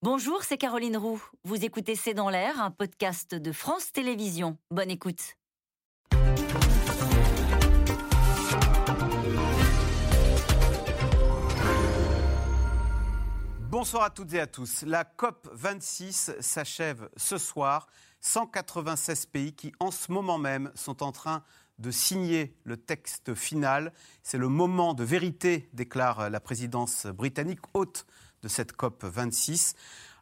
Bonjour, c'est Caroline Roux. Vous écoutez C'est dans l'air, un podcast de France Télévisions. Bonne écoute. Bonsoir à toutes et à tous. La COP 26 s'achève ce soir. 196 pays qui, en ce moment même, sont en train de signer le texte final. C'est le moment de vérité, déclare la présidence britannique, haute de cette COP 26.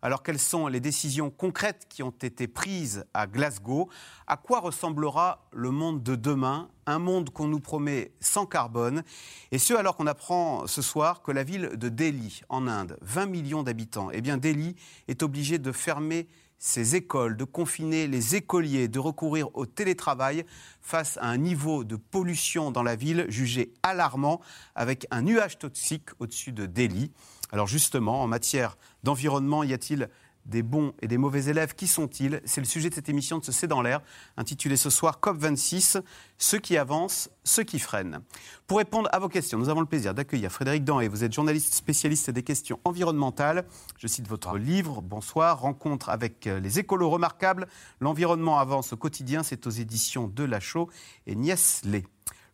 Alors quelles sont les décisions concrètes qui ont été prises à Glasgow? À quoi ressemblera le monde de demain? Un monde qu'on nous promet sans carbone. Et ce alors qu'on apprend ce soir que la ville de Delhi, en Inde, 20 millions d'habitants, eh bien Delhi est obligée de fermer ses écoles, de confiner les écoliers, de recourir au télétravail face à un niveau de pollution dans la ville jugé alarmant avec un nuage toxique au-dessus de Delhi. Alors justement, en matière d'environnement, y a-t-il des bons et des mauvais élèves? Qui sont-ils? C'est le sujet de cette émission de ce C'est dans l'air, intitulée ce soir COP26, ceux qui avancent, ceux qui freinent. Pour répondre à vos questions, nous avons le plaisir d'accueillir Frédéric Danhé. Vous êtes journaliste spécialiste des questions environnementales. Je cite votre livre, Bonsoir, Rencontre avec les écolos remarquables. L'environnement avance au quotidien, c'est aux éditions de Lachaud et Lé.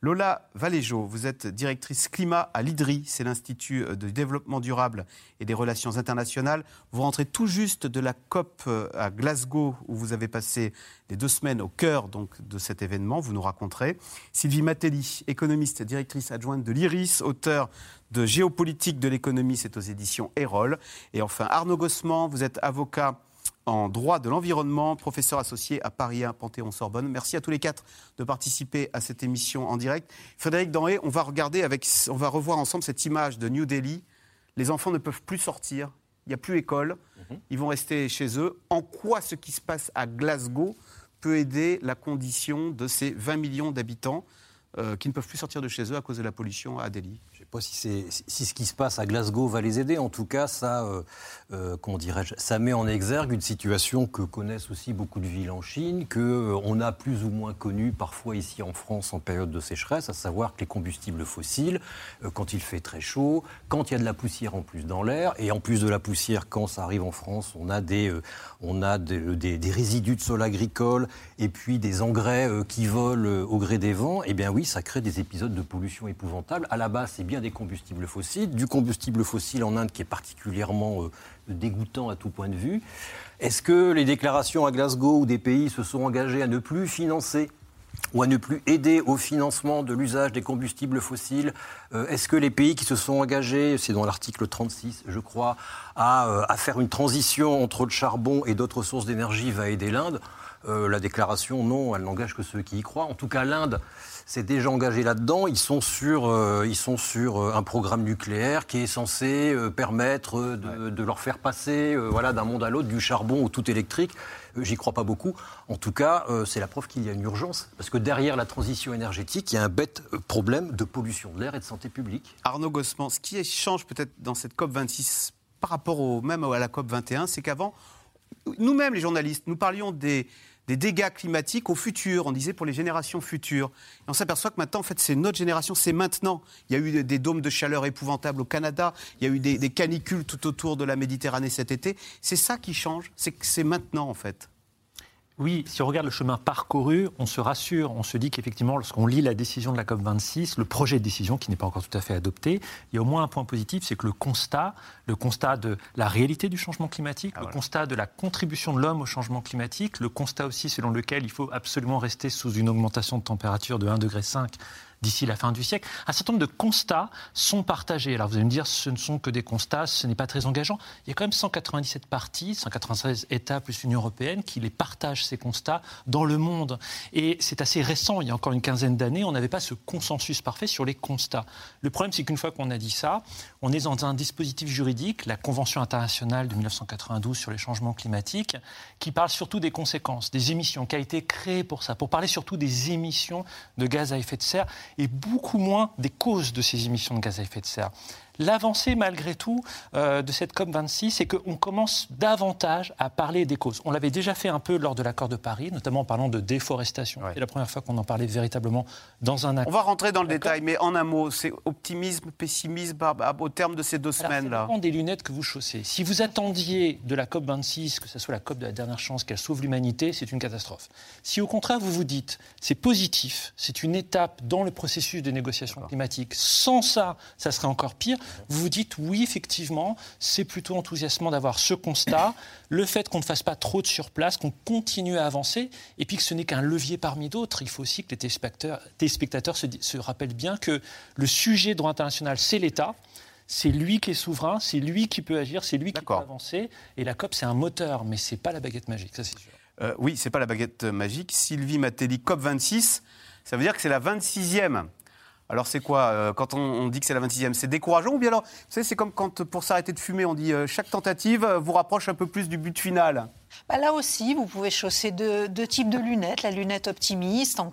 Lola Valéjo, vous êtes directrice climat à l'IDRI, c'est l'Institut de développement durable et des relations internationales. Vous rentrez tout juste de la COP euh, à Glasgow, où vous avez passé les deux semaines au cœur donc, de cet événement. Vous nous raconterez. Sylvie Matelli, économiste, directrice adjointe de l'IRIS, auteur de Géopolitique de l'économie, c'est aux éditions Erol. Et enfin, Arnaud Gossement, vous êtes avocat en droit de l'environnement, professeur associé à Paris 1 Panthéon-Sorbonne. Merci à tous les quatre de participer à cette émission en direct. Frédéric Danré, on va regarder on va revoir ensemble cette image de New Delhi. Les enfants ne peuvent plus sortir, il n'y a plus école, ils vont rester chez eux. En quoi ce qui se passe à Glasgow peut aider la condition de ces 20 millions d'habitants euh, qui ne peuvent plus sortir de chez eux à cause de la pollution à Delhi? Pas si, si, ce qui se passe à Glasgow va les aider. En tout cas, ça, euh, euh ça met en exergue une situation que connaissent aussi beaucoup de villes en Chine, que euh, on a plus ou moins connue parfois ici en France en période de sécheresse, à savoir que les combustibles fossiles, euh, quand il fait très chaud, quand il y a de la poussière en plus dans l'air, et en plus de la poussière, quand ça arrive en France, on a des, on a des, résidus de sol agricole et puis des engrais qui volent au gré des vents. Eh bien oui, ça crée des épisodes de pollution épouvantables. À la base, c'est bien des combustibles fossiles, du combustible fossile en Inde qui est particulièrement euh, dégoûtant à tout point de vue. Est-ce que les déclarations à Glasgow où des pays se sont engagés à ne plus financer ou à ne plus aider au financement de l'usage des combustibles fossiles euh, Est-ce que les pays qui se sont engagés, c'est dans l'article 36, je crois, à, euh, à, faire une transition entre le charbon et d'autres sources d'énergie va aider l'Inde? La déclaration, non, elle n'engage que ceux qui y croient. En tout cas, l'Inde c'est déjà engagé là-dedans. Ils sont sur, euh, ils sont sur euh, un programme nucléaire qui est censé euh, permettre de, leur faire passer voilà, d'un monde à l'autre, du charbon au tout électrique. J'y crois pas beaucoup. En tout cas, c'est la preuve qu'il y a une urgence. Parce que derrière la transition énergétique, il y a un bête problème de pollution de l'air et de santé publique. Arnaud Gossman, ce qui change peut-être dans cette COP26 par rapport au, même à la COP21, c'est qu'avant, nous-mêmes les journalistes, nous parlions des, des dégâts climatiques au futur, on disait pour les générations futures. On s'aperçoit que maintenant, en fait, c'est notre génération, c'est maintenant. Il y a eu des dômes de chaleur épouvantables au Canada, il y a eu des, des canicules tout autour de la Méditerranée cet été. C'est ça qui change, c'est que c'est maintenant, en fait. Oui, si on regarde le chemin parcouru, on se rassure, on se dit qu'effectivement, lorsqu'on lit la décision de la COP26, le projet de décision qui n'est pas encore tout à fait adopté, il y a au moins un point positif, c'est que le constat, le constat de la réalité du changement climatique, ah, le constat de la contribution de l'homme au changement climatique, le constat aussi selon lequel il faut absolument rester sous une augmentation de température de 1,5 degré d'ici la fin du siècle. Un certain nombre de constats sont partagés. Alors vous allez me dire, ce ne sont que des constats, ce n'est pas très engageant. Il y a quand même 197 parties, 196 États plus l'Union européenne qui les partagent, ces constats, dans le monde. Et c'est assez récent, il y a encore une quinzaine d'années, on n'avait pas ce consensus parfait sur les constats. Le problème, c'est qu'une fois qu'on a dit ça, on est dans un dispositif juridique, la Convention internationale de 1992 sur les changements climatiques, qui parle surtout des conséquences, des émissions, qui a été créée pour ça, pour parler surtout des émissions de gaz à effet de serre et beaucoup moins des causes de ces émissions de gaz à effet de serre. L'avancée, malgré tout, euh, de cette COP26, c'est qu'on commence davantage à parler des causes. On l'avait déjà fait un peu lors de l'accord de Paris, notamment en parlant de déforestation. C'est la première fois qu'on en parlait véritablement dans un accord. On va rentrer dans le détail, mais en un mot, c'est optimisme, pessimisme au terme de ces deux semaines-là. Ça des lunettes que vous chaussez. Si vous attendiez de la COP26 que ce soit la COP de la dernière chance, qu'elle sauve l'humanité, c'est une catastrophe. Si au contraire vous vous dites c'est positif, c'est une étape dans le processus de négociation climatique, sans ça, ça serait encore pire, vous vous dites oui, effectivement, c'est plutôt enthousiasmant d'avoir ce constat, le fait qu'on ne fasse pas trop de surplace, qu'on continue à avancer, et puis que ce n'est qu'un levier parmi d'autres. Il faut aussi que les téléspectateurs, téléspectateurs se, se rappellent bien que le sujet droit international, c'est l'État c'est lui qui est souverain, c'est lui qui peut agir, c'est lui qui peut avancer. Et la COP, c'est un moteur, mais c'est pas la baguette magique, ça c'est sûr. Euh, oui, c'est pas la baguette magique. Sylvie Matteli, COP 26, ça veut dire que c'est la 26e. Alors c'est quoi euh, Quand on, dit que c'est la 26e, c'est décourageant ou bien alors, vous savez, c'est comme quand pour s'arrêter de fumer, on dit euh, chaque tentative vous rapproche un peu plus du but final. Bah, là aussi, vous pouvez chausser deux, types de lunettes. La lunette optimiste, en,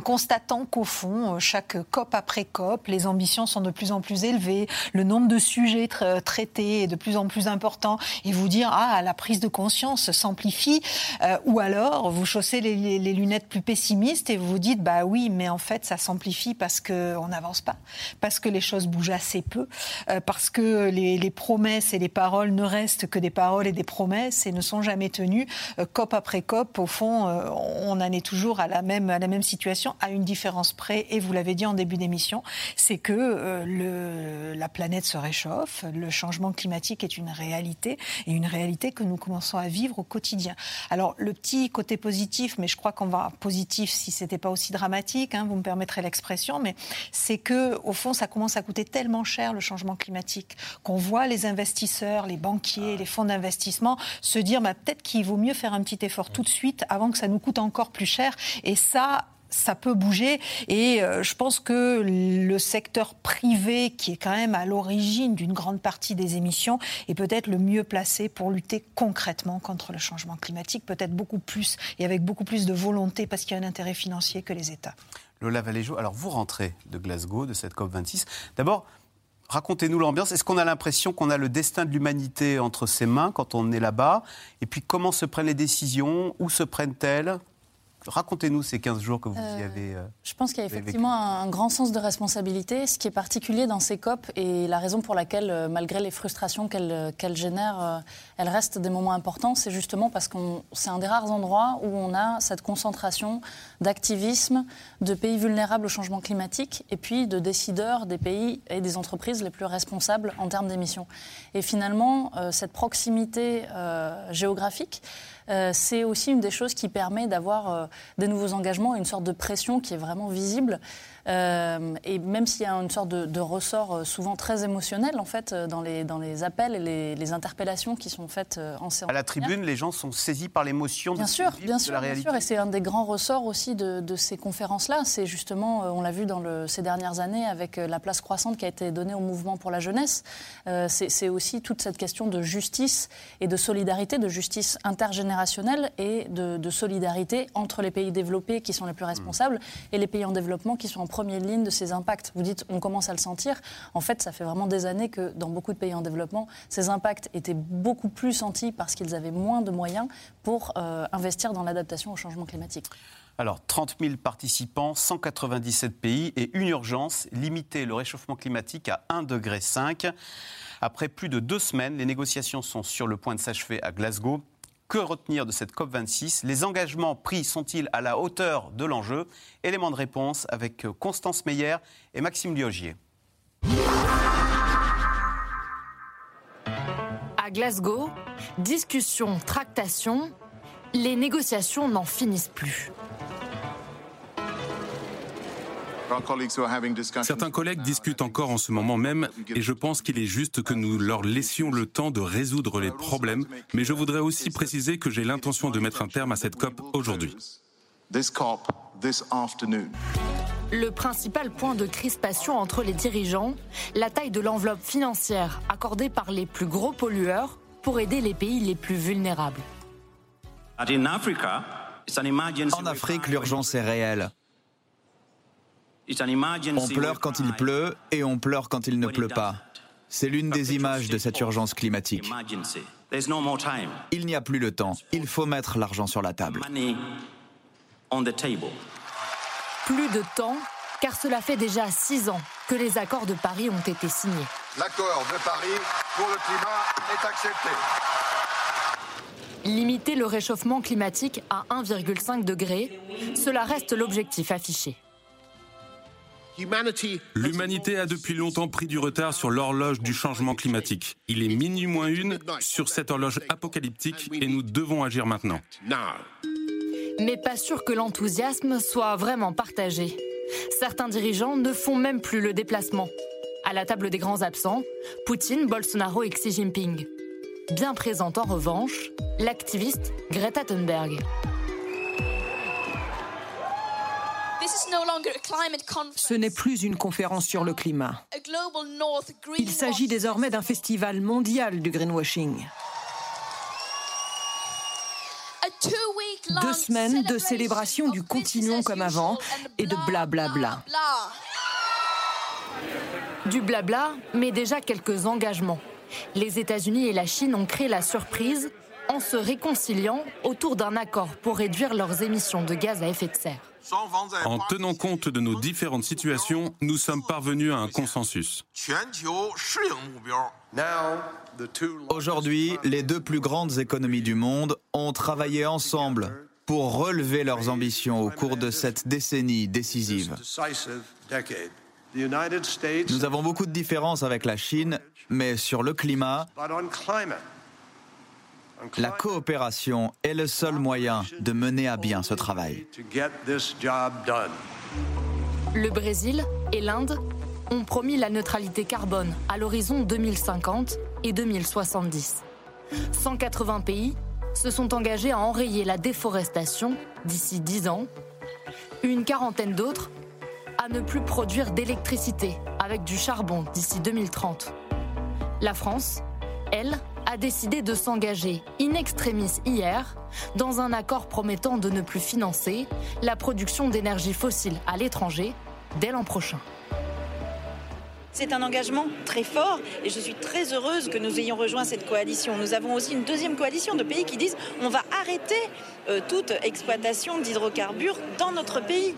constatant qu'au fond, euh, chaque COP après COP, les ambitions sont de plus en plus élevées, le nombre de sujets traités est de plus en plus important, et vous dire, ah, la prise de conscience s'amplifie. Euh, ou alors, vous chaussez les, lunettes plus pessimistes et vous vous dites, bah oui, mais en fait, ça s'amplifie parce qu'on n'avance pas, parce que les choses bougent assez peu, euh, parce que les promesses et les paroles ne restent que des paroles et des promesses et ne sont jamais tenus. Euh, COP après COP, au fond, euh, on en est toujours à la même, à la même situation, à une différence près, et vous l'avez dit en début d'émission, c'est que euh, le, la planète se réchauffe, le changement climatique est une réalité, et une réalité que nous commençons à vivre au quotidien. Alors, le petit côté positif, mais je crois qu'on va positif si c'était pas aussi dramatique, hein, vous me permettrez l'expression, mais c'est que, au fond, ça commence à coûter tellement cher le changement climatique qu'on voit les investisseurs, les banquiers, ah. les fonds d'investissement se dire bah, peut-être qu'il vaut mieux faire un petit effort tout de suite avant que ça nous coûte encore plus cher. Et ça, ça peut bouger. Et euh, je pense que le secteur privé, qui est quand même à l'origine d'une grande partie des émissions, est peut-être le mieux placé pour lutter concrètement contre le changement climatique, peut-être beaucoup plus et avec beaucoup plus de volonté parce qu'il y a un intérêt financier que les États. Lola Valéjo, alors vous rentrez de Glasgow, de cette COP26. D'abord, Racontez-nous l'ambiance. Est-ce qu'on a l'impression qu'on a le destin de l'humanité entre ses mains quand on est là-bas? Et puis comment se prennent les décisions? Où se prennent-elles? Racontez-nous ces 15 jours que vous y euh, avez. Euh, je pense qu'il y a effectivement un grand sens de responsabilité. Ce qui est particulier dans ces COP et la raison pour laquelle, euh, malgré les frustrations qu'elles génèrent, elles restent des moments importants, c'est justement parce que c'est un des rares endroits où on a cette concentration d'activisme, de pays vulnérables au changement climatique et puis de décideurs des pays et des entreprises les plus responsables en termes d'émissions. Et finalement, cette proximité géographique, euh, c'est aussi une des choses qui permet d'avoir euh, des nouveaux engagements, une sorte de pression qui est vraiment visible. Euh, et même s'il y a une sorte de, ressort euh, souvent très émotionnel, en fait, euh, dans les, dans les appels et les, interpellations qui sont faites en séance. À la tribune, les gens sont saisis par l'émotion de, sûr, bien sûr, la réalité. Bien sûr, et c'est un des grands ressorts aussi de, ces conférences-là. C'est justement, on l'a vu dans le, ces dernières années avec la place croissante qui a été donnée au mouvement pour la jeunesse. c'est aussi toute cette question de justice et de solidarité, de justice intergénérationnelle et de, de solidarité entre les pays développés qui sont les plus responsables et les pays en développement qui sont en première ligne de ces impacts. Vous dites, on commence à le sentir. En fait, ça fait vraiment des années que dans beaucoup de pays en développement, ces impacts étaient beaucoup plus sentis parce qu'ils avaient moins de moyens pour euh, investir dans l'adaptation au changement climatique. Alors, 30 000 participants, 197 pays et une urgence, limiter le réchauffement climatique à 1,5 degré. Après plus de deux semaines, les négociations sont sur le point de s'achever à Glasgow. Que retenir de cette COP26 Les engagements pris sont-ils à la hauteur de l'enjeu? Élément de réponse avec Constance Meyer et Maxime Liogier. À Glasgow, discussion, tractation, les négociations n'en finissent plus. Certains collègues discutent encore en ce moment même et je pense qu'il est juste que nous leur laissions le temps de résoudre les problèmes, mais je voudrais aussi préciser que j'ai l'intention de mettre un terme à cette COP aujourd'hui. Le principal point de crispation entre les dirigeants, la taille de l'enveloppe financière accordée par les plus gros pollueurs pour aider les pays les plus vulnérables. En Afrique, l'urgence est réelle. On pleure quand il pleut et on pleure quand il ne pleut pas. C'est l'une des images de cette urgence climatique. Il n'y a plus le temps. Il faut mettre l'argent sur la table. Plus de temps, car cela fait déjà six ans que les accords de Paris ont été signés. L'accord de Paris pour le climat est accepté. Limiter le réchauffement climatique à 1,5 degré, cela reste l'objectif affiché. L'humanité a depuis longtemps pris du retard sur l'horloge du changement climatique. Il est minuit moins une sur cette horloge apocalyptique et nous devons agir maintenant. Mais pas sûr que l'enthousiasme soit vraiment partagé. Certains dirigeants ne font même plus le déplacement. À la table des grands absents, Poutine, Bolsonaro et Xi Jinping. Bien présente en revanche, l'activiste Greta Thunberg. Ce n'est plus une conférence sur le climat. Il s'agit désormais d'un festival mondial du greenwashing. Deux semaines de célébration du continuons comme avant et de blablabla. Du blabla, mais déjà quelques engagements. Les États-Unis et la Chine ont créé la surprise en se réconciliant autour d'un accord pour réduire leurs émissions de gaz à effet de serre. En tenant compte de nos différentes situations, nous sommes parvenus à un consensus. Aujourd'hui, les deux plus grandes économies du monde ont travaillé ensemble pour relever leurs ambitions au cours de cette décennie décisive. Nous avons beaucoup de différences avec la Chine, mais sur le climat, la coopération est le seul moyen de mener à bien ce travail. Le Brésil et l'Inde ont promis la neutralité carbone à l'horizon 2050 et 2070. 180 pays se sont engagés à enrayer la déforestation d'ici 10 ans. Une quarantaine d'autres à ne plus produire d'électricité avec du charbon d'ici 2030. La France, elle, a décidé de s'engager in extremis hier dans un accord promettant de ne plus financer la production d'énergie fossile à l'étranger dès l'an prochain. C'est un engagement très fort et je suis très heureuse que nous ayons rejoint cette coalition. Nous avons aussi une deuxième coalition de pays qui disent on va arrêter euh, toute exploitation d'hydrocarbures dans notre pays.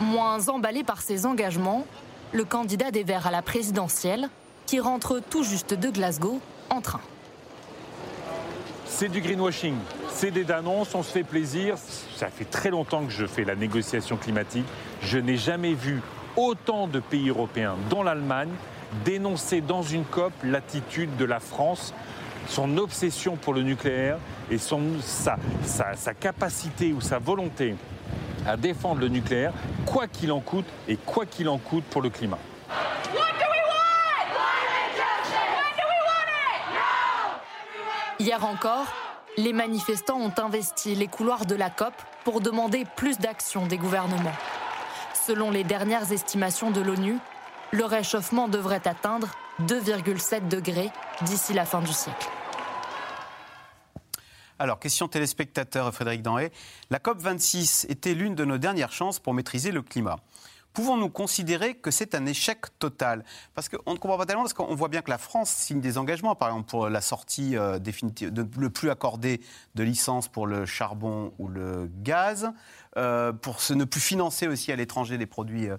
Moins emballé par ces engagements, le candidat des Verts à la présidentielle, qui rentre tout juste de Glasgow en train. C'est du greenwashing, c'est des annonces, on se fait plaisir. Ça fait très longtemps que je fais la négociation climatique. Je n'ai jamais vu autant de pays européens, dont l'Allemagne, dénoncer dans une COP l'attitude de la France, son obsession pour le nucléaire et sa capacité ou sa volonté à défendre le nucléaire, quoi qu'il en coûte et quoi qu'il en coûte pour le climat. Hier encore, les manifestants ont investi les couloirs de la COP pour demander plus d'action des gouvernements. Selon les dernières estimations de l'ONU, le réchauffement devrait atteindre 2,7 degrés d'ici la fin du siècle. Alors, question téléspectateur, Frédéric Danré. La COP26 était l'une de nos dernières chances pour maîtriser le climat. Pouvons-nous considérer que c'est un échec total? Parce qu'on ne comprend pas tellement, parce qu'on voit bien que la France signe des engagements, par exemple pour la sortie euh, définitive, plus accordé de licences pour le charbon ou le gaz, euh, pour ne plus financer aussi à l'étranger. Euh,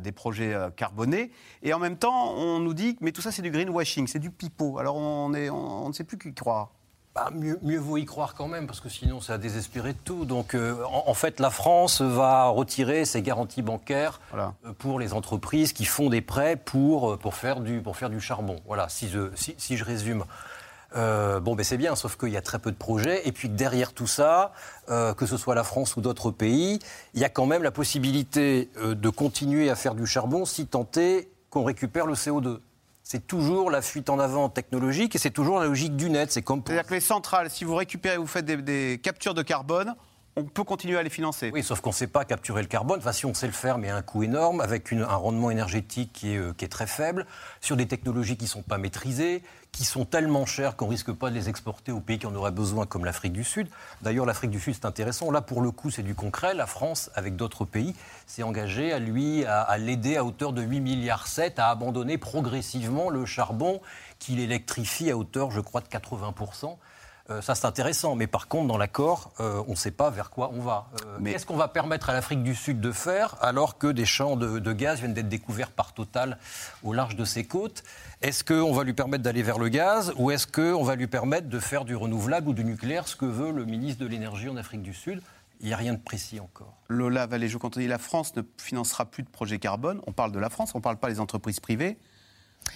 des, projets carbonés. Et en même temps, on nous dit mais tout ça, c'est du greenwashing, c'est du pipeau. Alors on ne sait plus qui croire. Bah, mieux, mieux, vaut y croire quand même, parce que sinon ça a désespéré de tout. Donc euh, en, en, fait, la France va retirer ses garanties bancaires voilà. euh, pour les entreprises qui font des prêts pour, euh, pour, faire, du, pour faire du charbon. Voilà, si je, si, si je résume. Euh, bon, ben c'est bien, sauf qu'il y a très peu de projets. Et puis derrière tout ça, euh, que ce soit la France ou d'autres pays, il y a quand même la possibilité de continuer à faire du charbon si tant est qu'on récupère le CO2 c'est toujours la fuite en avant technologique et c'est toujours la logique du net. C'est comme C'est-à-dire que les centrales, si vous récupérez, vous faites des, des captures de carbone, on peut continuer à les financer. Oui, sauf qu'on ne sait pas capturer le carbone. Enfin, si on sait le faire, mais à un coût énorme, avec un rendement énergétique qui est, euh, qui est, très faible, sur des technologies qui ne sont pas maîtrisées, qui sont tellement chères qu'on ne risque pas de les exporter aux pays qui en auraient besoin, comme l'Afrique du Sud. D'ailleurs, l'Afrique du Sud, c'est intéressant. Là, pour le coup, c'est du concret. La France, avec d'autres pays, s'est engagée à lui, à, à l'aider à hauteur de 8 milliards 7 à abandonner progressivement le charbon qu'il électrifie à hauteur, je crois, de 80 euh, ça, c'est intéressant. Mais par contre, dans l'accord, euh, on ne sait pas vers quoi on va. Euh, qu'est-ce qu'on va permettre à l'Afrique du Sud de faire alors que des champs de, gaz viennent d'être découverts par Total au large de ses côtes? Est-ce qu'on va lui permettre d'aller vers le gaz ou est-ce qu'on va lui permettre de faire du renouvelable ou du nucléaire, ce que veut le ministre de l'Énergie en Afrique du Sud? Il n'y a rien de précis encore. Lola Valéjo, quand on dit la France ne financera plus de projets carbone, on parle de la France, on ne parle pas des entreprises privées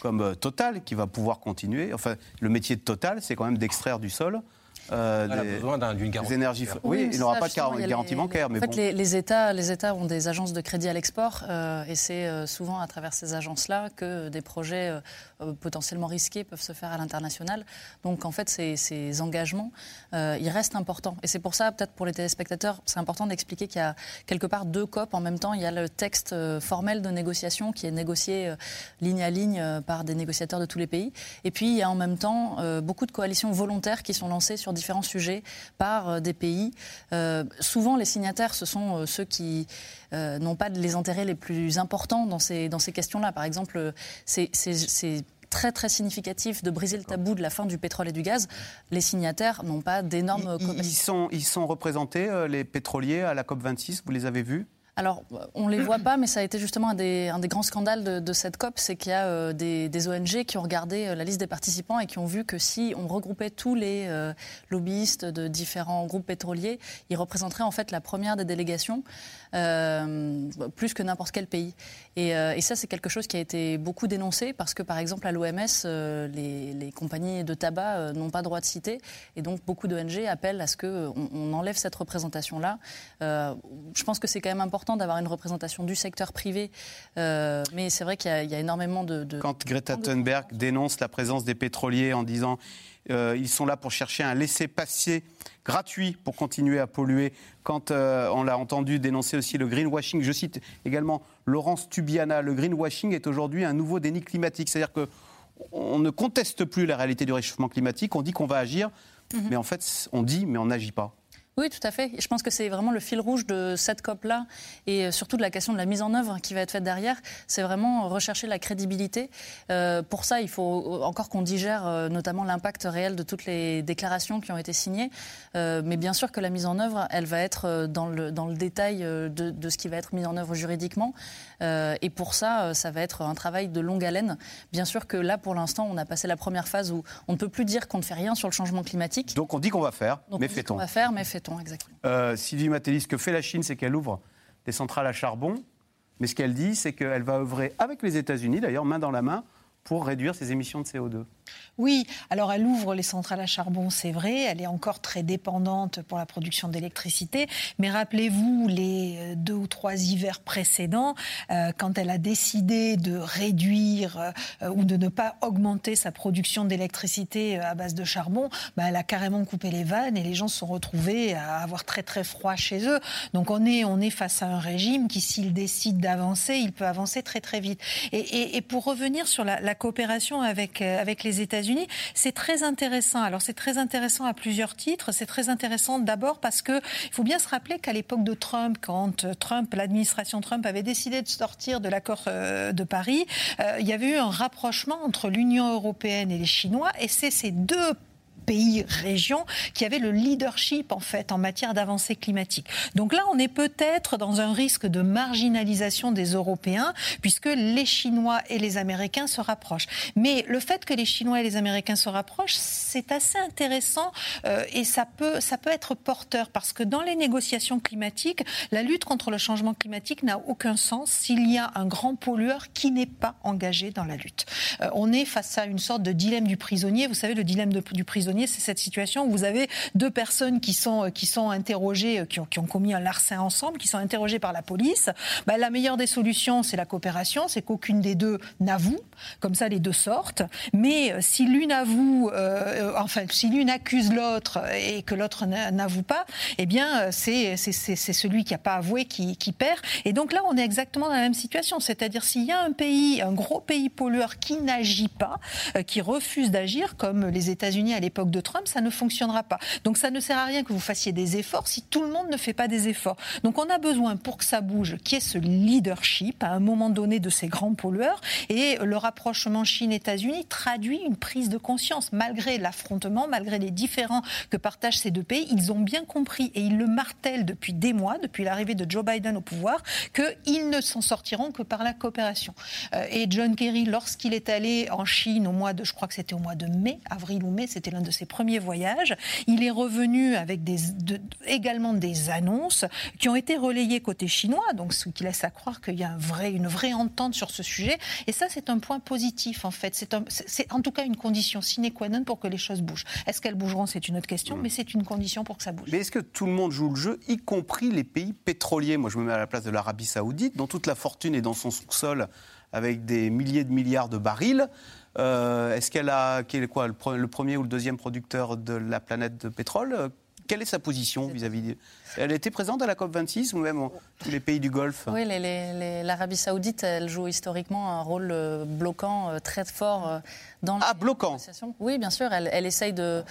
comme euh, Total, qui va pouvoir continuer. Enfin, le métier de Total, c'est quand même d'extraire du sol. Euh, a besoin d'une garantie. énergies. Oui, il n'aura pas de garantie bancaire. Mais en fait, les, États, les États ont des agences de crédit à l'export, euh, et c'est euh, souvent à travers ces agences-là que des projets euh, potentiellement risqués peuvent se faire à l'international. Donc en fait, ces, ces engagements, euh, ils restent importants. Et c'est pour ça, peut-être pour les téléspectateurs, c'est important d'expliquer qu'il y a quelque part deux COP en même temps. Il y a le texte formel de négociation qui est négocié ligne à ligne par des négociateurs de tous les pays. Et puis il y a en même temps beaucoup de coalitions volontaires qui sont lancées sur différents sujets par des pays. souvent, les signataires, ce sont ceux qui n'ont pas les intérêts les plus importants dans ces, dans ces questions-là. Par exemple, c'est très très significatif de briser le tabou de la fin du pétrole et du gaz, les signataires n'ont pas d'énormes... Ils, sont, ils sont représentés, euh, les pétroliers, à la COP26, vous les avez vus? Alors, on ne les voit pas, mais ça a été justement un des, grands scandales de, cette COP, c'est qu'il y a euh, des, ONG qui ont regardé euh, la liste des participants et qui ont vu que si on regroupait tous les lobbyistes de différents groupes pétroliers, ils représenteraient en fait la première des délégations. Euh, plus que n'importe quel pays. Euh, et, ça, c'est quelque chose qui a été beaucoup dénoncé parce que, par exemple, à l'OMS, euh, les, compagnies de tabac n'ont pas droit de citer. Et donc, beaucoup d'ONG appellent à ce qu'on on enlève cette représentation-là. je pense que c'est quand même important d'avoir une représentation du secteur privé. mais c'est vrai qu'il y, a énormément de, de... Quand Greta Thunberg dénonce la présence des pétroliers en disant euh, ils sont là pour chercher un laissez-passer gratuit pour continuer à polluer. Quand euh, on l'a entendu dénoncer aussi le greenwashing, je cite également Laurence Tubiana, le greenwashing est aujourd'hui un nouveau déni climatique. C'est-à-dire qu'on ne conteste plus la réalité du réchauffement climatique, on dit qu'on va agir, mhm. mais en fait on dit mais on n'agit pas. Oui, tout à fait. Je pense que c'est vraiment le fil rouge de cette COP-là et euh, surtout de la question de la mise en œuvre qui va être faite derrière. C'est vraiment rechercher la crédibilité. Euh, pour ça, il faut encore qu'on digère euh, notamment l'impact réel de toutes les déclarations qui ont été signées. mais bien sûr que la mise en œuvre, elle va être dans le, dans le détail de, de ce qui va être mis en œuvre juridiquement. et pour ça, ça va être un travail de longue haleine. Bien sûr que là, pour l'instant, on a passé la première phase où on ne peut plus dire qu'on ne fait rien sur le changement climatique. Donc on dit qu'on va faire, mais fait-on? On va faire, mais fait-on exactement. Euh, Sylvie Matélis, ce que fait la Chine, c'est qu'elle ouvre des centrales à charbon, mais ce qu'elle dit, c'est qu'elle va œuvrer avec les États-Unis, d'ailleurs, main dans la main, pour réduire ses émissions de CO2. Oui, alors elle ouvre les centrales à charbon, c'est vrai, elle est encore très dépendante pour la production d'électricité, mais rappelez-vous les euh, deux ou trois hivers précédents, euh, quand elle a décidé de réduire euh, ou de ne pas augmenter sa production d'électricité à base de charbon, bah, elle a carrément coupé les vannes et les gens se sont retrouvés à avoir très très froid chez eux. Donc on est, on est face à un régime qui, s'il décide d'avancer, il peut avancer très très vite. Et, pour revenir sur la, la coopération avec, avec les États-Unis. C'est très intéressant. Alors c'est très intéressant à plusieurs titres. C'est très intéressant d'abord parce que il faut bien se rappeler qu'à l'époque de Trump, quand Trump, l'administration Trump avait décidé de sortir de l'accord euh, de Paris, euh, il y avait eu un rapprochement entre l'Union européenne et les Chinois, et c'est ces deux pays, régions qui avaient le leadership en fait en matière d'avancée climatique. Donc là, on est peut-être dans un risque de marginalisation des Européens puisque les Chinois et les Américains se rapprochent. Mais le fait que les Chinois et les Américains se rapprochent, c'est assez intéressant euh, et ça peut, ça peut être porteur parce que dans les négociations climatiques, la lutte contre le changement climatique n'a aucun sens s'il y a un grand pollueur qui n'est pas engagé dans la lutte. Euh, on est face à une sorte de dilemme du prisonnier. Vous savez, le dilemme du prisonnier, c'est cette situation où vous avez deux personnes qui sont, qui sont interrogées, qui ont, qui ont commis un larcin ensemble, qui sont interrogées par la police. Bah, la meilleure des solutions, c'est la coopération, c'est qu'aucune des deux n'avoue. Comme ça, les deux sortent. Mais si l'une avoue, euh, enfin, si l'une accuse l'autre et que l'autre n'avoue pas, eh bien, c'est celui qui n'a pas avoué qui, qui perd. Et donc là, on est exactement dans la même situation. C'est-à-dire, s'il y a un pays, un gros pays pollueur qui n'agit pas, euh, qui refuse d'agir, comme les États-Unis à l'époque de Trump, ça ne fonctionnera pas. Donc ça ne sert à rien que vous fassiez des efforts si tout le monde ne fait pas des efforts. Donc on a besoin, pour que ça bouge, qu'il y ait ce leadership à un moment donné de ces grands pollueurs. Et le rapprochement Chine-États-Unis traduit une prise de conscience. Malgré l'affrontement, malgré les différends que partagent ces deux pays, ils ont bien compris et ils le martèlent depuis des mois, depuis l'arrivée de Joe Biden au pouvoir, qu'ils ne s'en sortiront que par la coopération. Euh, et John Kerry, lorsqu'il est allé en Chine au mois de, je crois que c'était au mois de mai, avril ou mai, c'était l'un de ses premiers voyages, il est revenu avec des, également des annonces qui ont été relayées côté chinois, donc ce qui laisse à croire qu'il y a un vrai, une vraie entente sur ce sujet. Et ça, c'est un point positif en fait. C'est en tout cas une condition sine qua non pour que les choses bougent. Est-ce qu'elles bougeront C'est une autre question, mmh. mais c'est une condition pour que ça bouge. Mais est-ce que tout le monde joue le jeu, y compris les pays pétroliers? Moi, je me mets à la place de l'Arabie Saoudite, dont toute la fortune est dans son sous-sol avec des milliers de milliards de barils. Euh, est-ce qu'elle a, est quoi, le, premier ou le deuxième producteur de la planète de pétrole Quelle est sa position vis-à-vis Elle était présente à la COP26 ou même tous les pays du Golfe? Oui, l'Arabie saoudite, elle joue historiquement un rôle euh, bloquant euh, très fort dans ah, bloquant Oui, bien sûr. Elle, elle essaye de,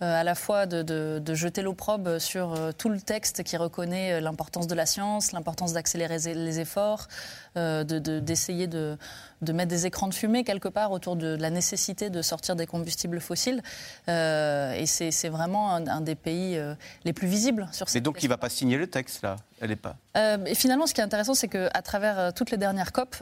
à la fois de, de jeter l'opprobre sur tout le texte qui reconnaît l'importance de la science, l'importance d'accélérer les efforts, d'essayer de, de, mettre des écrans de fumée quelque part autour de, la nécessité de sortir des combustibles fossiles. Euh, et c'est vraiment un, des pays euh, les plus visibles sur cette Et donc il ne va pas signer le texte là elle est pas. Euh, et finalement, ce qui est intéressant, c'est qu'à travers toutes les dernières COP,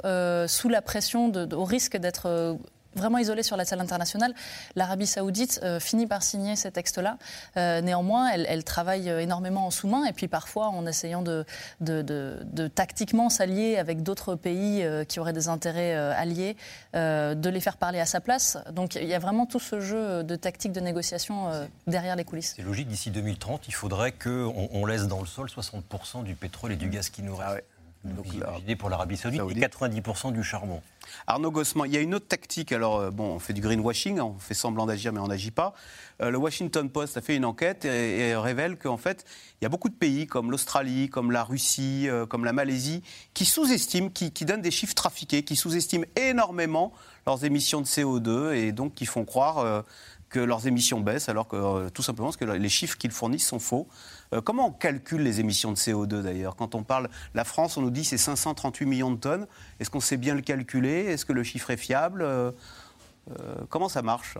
sous la pression, de, au risque d'être vraiment isolée sur la scène internationale. L'Arabie saoudite euh, finit par signer ces textes-là. Euh, néanmoins, elle, travaille énormément en sous-main et puis parfois en essayant de, de, tactiquement s'allier avec d'autres pays euh, qui auraient des intérêts alliés, de les faire parler à sa place. Donc il y a vraiment tout ce jeu de tactique de négociation derrière les coulisses. C'est logique, d'ici 2030, il faudrait qu'on on laisse dans le sol 60% du pétrole et du gaz qui nous reste. Ah donc, imaginez pour l'Arabie Saoudite, et 90% du charbon. Arnaud Gossman, il y a une autre tactique. Alors, euh, bon, on fait du greenwashing, on fait semblant d'agir, mais on n'agit pas. Euh, le Washington Post a fait une enquête et, révèle qu'en fait, il y a beaucoup de pays comme l'Australie, comme la Russie, euh, comme la Malaisie, qui sous-estiment, qui, donnent des chiffres trafiqués, qui sous-estiment énormément leurs émissions de CO2 et donc qui font croire que leurs émissions baissent, alors que tout simplement parce que les chiffres qu'ils fournissent sont faux. Euh, comment on calcule les émissions de CO2 d'ailleurs? Quand on parle, la France, on nous dit c'est 538 millions de tonnes. Est-ce qu'on sait bien le calculer? Est-ce que le chiffre est fiable? Euh, euh, Comment ça marche?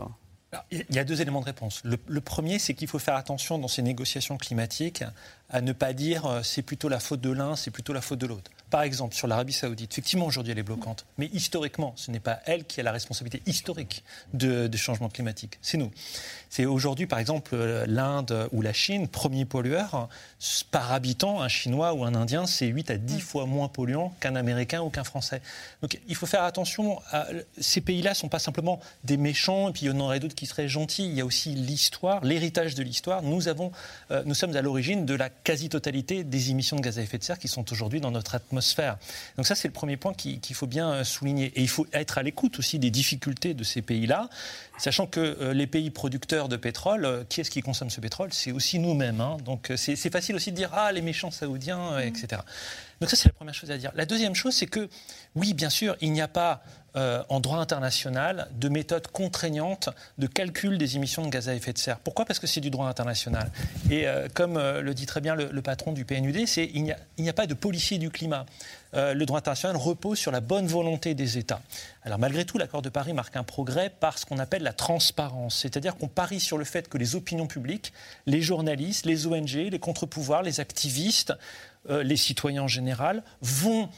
Il y a deux éléments de réponse. Le, le premier, c'est qu'il faut faire attention dans ces négociations climatiques à ne pas dire c'est plutôt la faute de l'un, c'est plutôt la faute de l'autre par exemple, sur l'Arabie Saoudite, effectivement, aujourd'hui, elle est bloquante. Mais historiquement, ce n'est pas elle qui a la responsabilité historique de, changement climatique. C'est nous. C'est aujourd'hui, par exemple, l'Inde ou la Chine, premier pollueur. Par habitant, un Chinois ou un Indien, c'est 8 à 10 fois moins polluant qu'un Américain ou qu'un Français. Donc il faut faire attention. À, ces pays-là ne sont pas simplement des méchants, et puis il y en aurait d'autres qui seraient gentils. Il y a aussi l'histoire, l'héritage de l'histoire. Nous, avons, euh, nous sommes à l'origine de la quasi-totalité des émissions de gaz à effet de serre qui sont aujourd'hui dans notre atmosphère donc ça, c'est le premier point qu'il faut bien euh, souligner. Et il faut être à l'écoute aussi des difficultés de ces pays-là, sachant que euh, les pays producteurs de pétrole, euh, qui est-ce qui consomme ce pétrole? C'est aussi nous-mêmes. Hein. Donc c'est facile aussi de dire, ah, les méchants saoudiens, etc. Donc ça, c'est la première chose à dire. La deuxième chose, c'est que, oui, bien sûr, il n'y a pas euh, en droit international de méthode contraignante de calcul des émissions de gaz à effet de serre. Pourquoi? Parce que c'est du droit international. Et euh, comme euh, le dit très bien le, patron du PNUD, il n'y a, pas de policier du climat. le droit international repose sur la bonne volonté des États. Alors malgré tout, l'accord de Paris marque un progrès par ce qu'on appelle la transparence, c'est-à-dire qu'on parie sur le fait que les opinions publiques, les journalistes, les ONG, les contre-pouvoirs, les activistes, les citoyens en général vont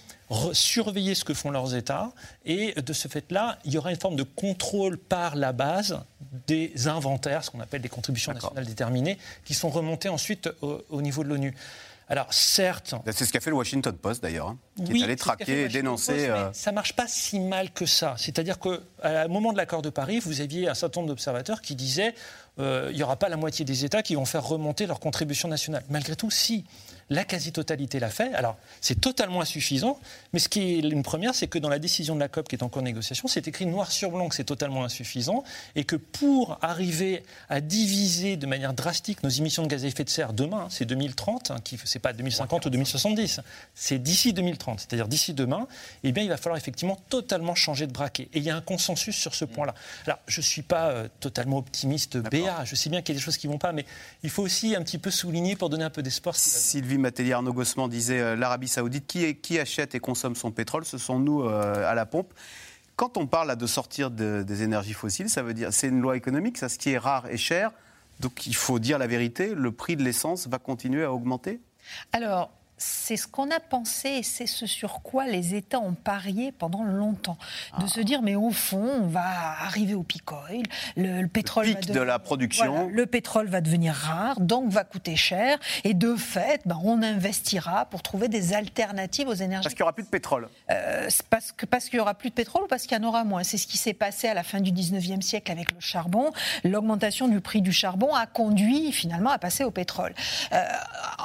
surveiller ce que font leurs États. Et de ce fait-là, il y aura une forme de contrôle par la base des inventaires, ce qu'on appelle des contributions nationales déterminées, qui sont remontées ensuite au, niveau de l'ONU. Alors certes... C'est ce qu'a fait le Washington Post d'ailleurs, hein, qui est allé traquer et dénoncer... Euh, ça ne marche pas si mal que ça. C'est-à-dire qu'au moment de l'accord de Paris, vous aviez un certain nombre d'observateurs qui disaient euh, il n'y aura pas la moitié des États qui vont faire remonter leur contribution nationale. Malgré tout, si la quasi-totalité l'a fait. Alors, c'est totalement insuffisant, mais ce qui est une première, c'est que dans la décision de la COP qui est en cours de négociation, c'est écrit noir sur blanc que c'est totalement insuffisant et que pour arriver à diviser de manière drastique nos émissions de gaz à effet de serre demain, hein, c'est 2030, hein, qui c'est pas 2050 ou 2070, c'est d'ici 2030, c'est-à-dire d'ici demain, eh bien, il va falloir effectivement totalement changer de braquet. Et il y a un consensus sur ce point-là. Alors, je ne suis pas euh, totalement optimiste BA, je sais bien qu'il y a des choses qui ne vont pas, mais il faut aussi un petit peu souligner pour donner un peu d'espoir. Sylvie Matéli, Arnaud disait euh, l'Arabie Saoudite, qui, qui, achète et consomme son pétrole? Ce sont nous euh, à la pompe. Quand on parle de sortir des énergies fossiles, ça veut dire c'est une loi économique, ça, ce qui est rare et cher. Donc il faut dire la vérité, le prix de l'essence va continuer à augmenter? Alors, c'est ce qu'on a pensé et c'est ce sur quoi les États ont parié pendant longtemps. De ah. se dire, mais au fond, on va arriver au pic oil, le, pétrole. Le pic de la production. le pétrole va devenir rare, donc va coûter cher. Et de fait, ben, on investira pour trouver des alternatives aux énergies. Parce qu'il n'y aura plus de pétrole euh, Parce qu'il parce n'y aura plus de pétrole ou parce qu'il y en aura moins? C'est ce qui s'est passé à la fin du 19e siècle avec le charbon. L'augmentation du prix du charbon a conduit finalement à passer au pétrole. Euh,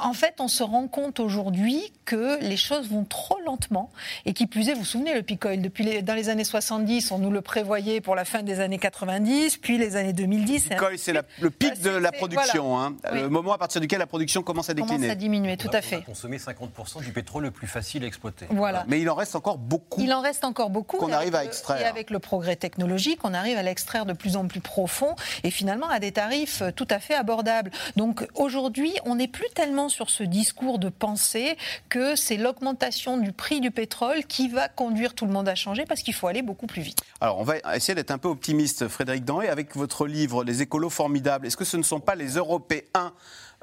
en fait, on se rend compte aujourd'hui aujourd'hui que les choses vont trop lentement et qui plus est, vous vous souvenez, le pic oil, depuis les, dans les années 70, on nous le prévoyait pour la fin des années 90, puis les années 2010. Le pic c'est le pic de la production, hein, le moment à partir duquel la production commence à décliner. Commence à diminuer, tout à fait. On a consommer 50% du pétrole le plus facile à exploiter. Voilà. Mais il en reste encore beaucoup. Il en reste encore beaucoup. Qu'on arrive à extraire. Et avec le progrès technologique, on arrive à l'extraire de plus en plus profond et finalement à des tarifs tout à fait abordables. Donc aujourd'hui, on n'est plus tellement sur ce discours de pensée que c'est l'augmentation du prix du pétrole qui va conduire tout le monde à changer parce qu'il faut aller beaucoup plus vite. Alors, on va essayer d'être un peu optimiste, Frédéric Danré, avec votre livre Les écolos formidables. Est-ce que ce ne sont pas les Européens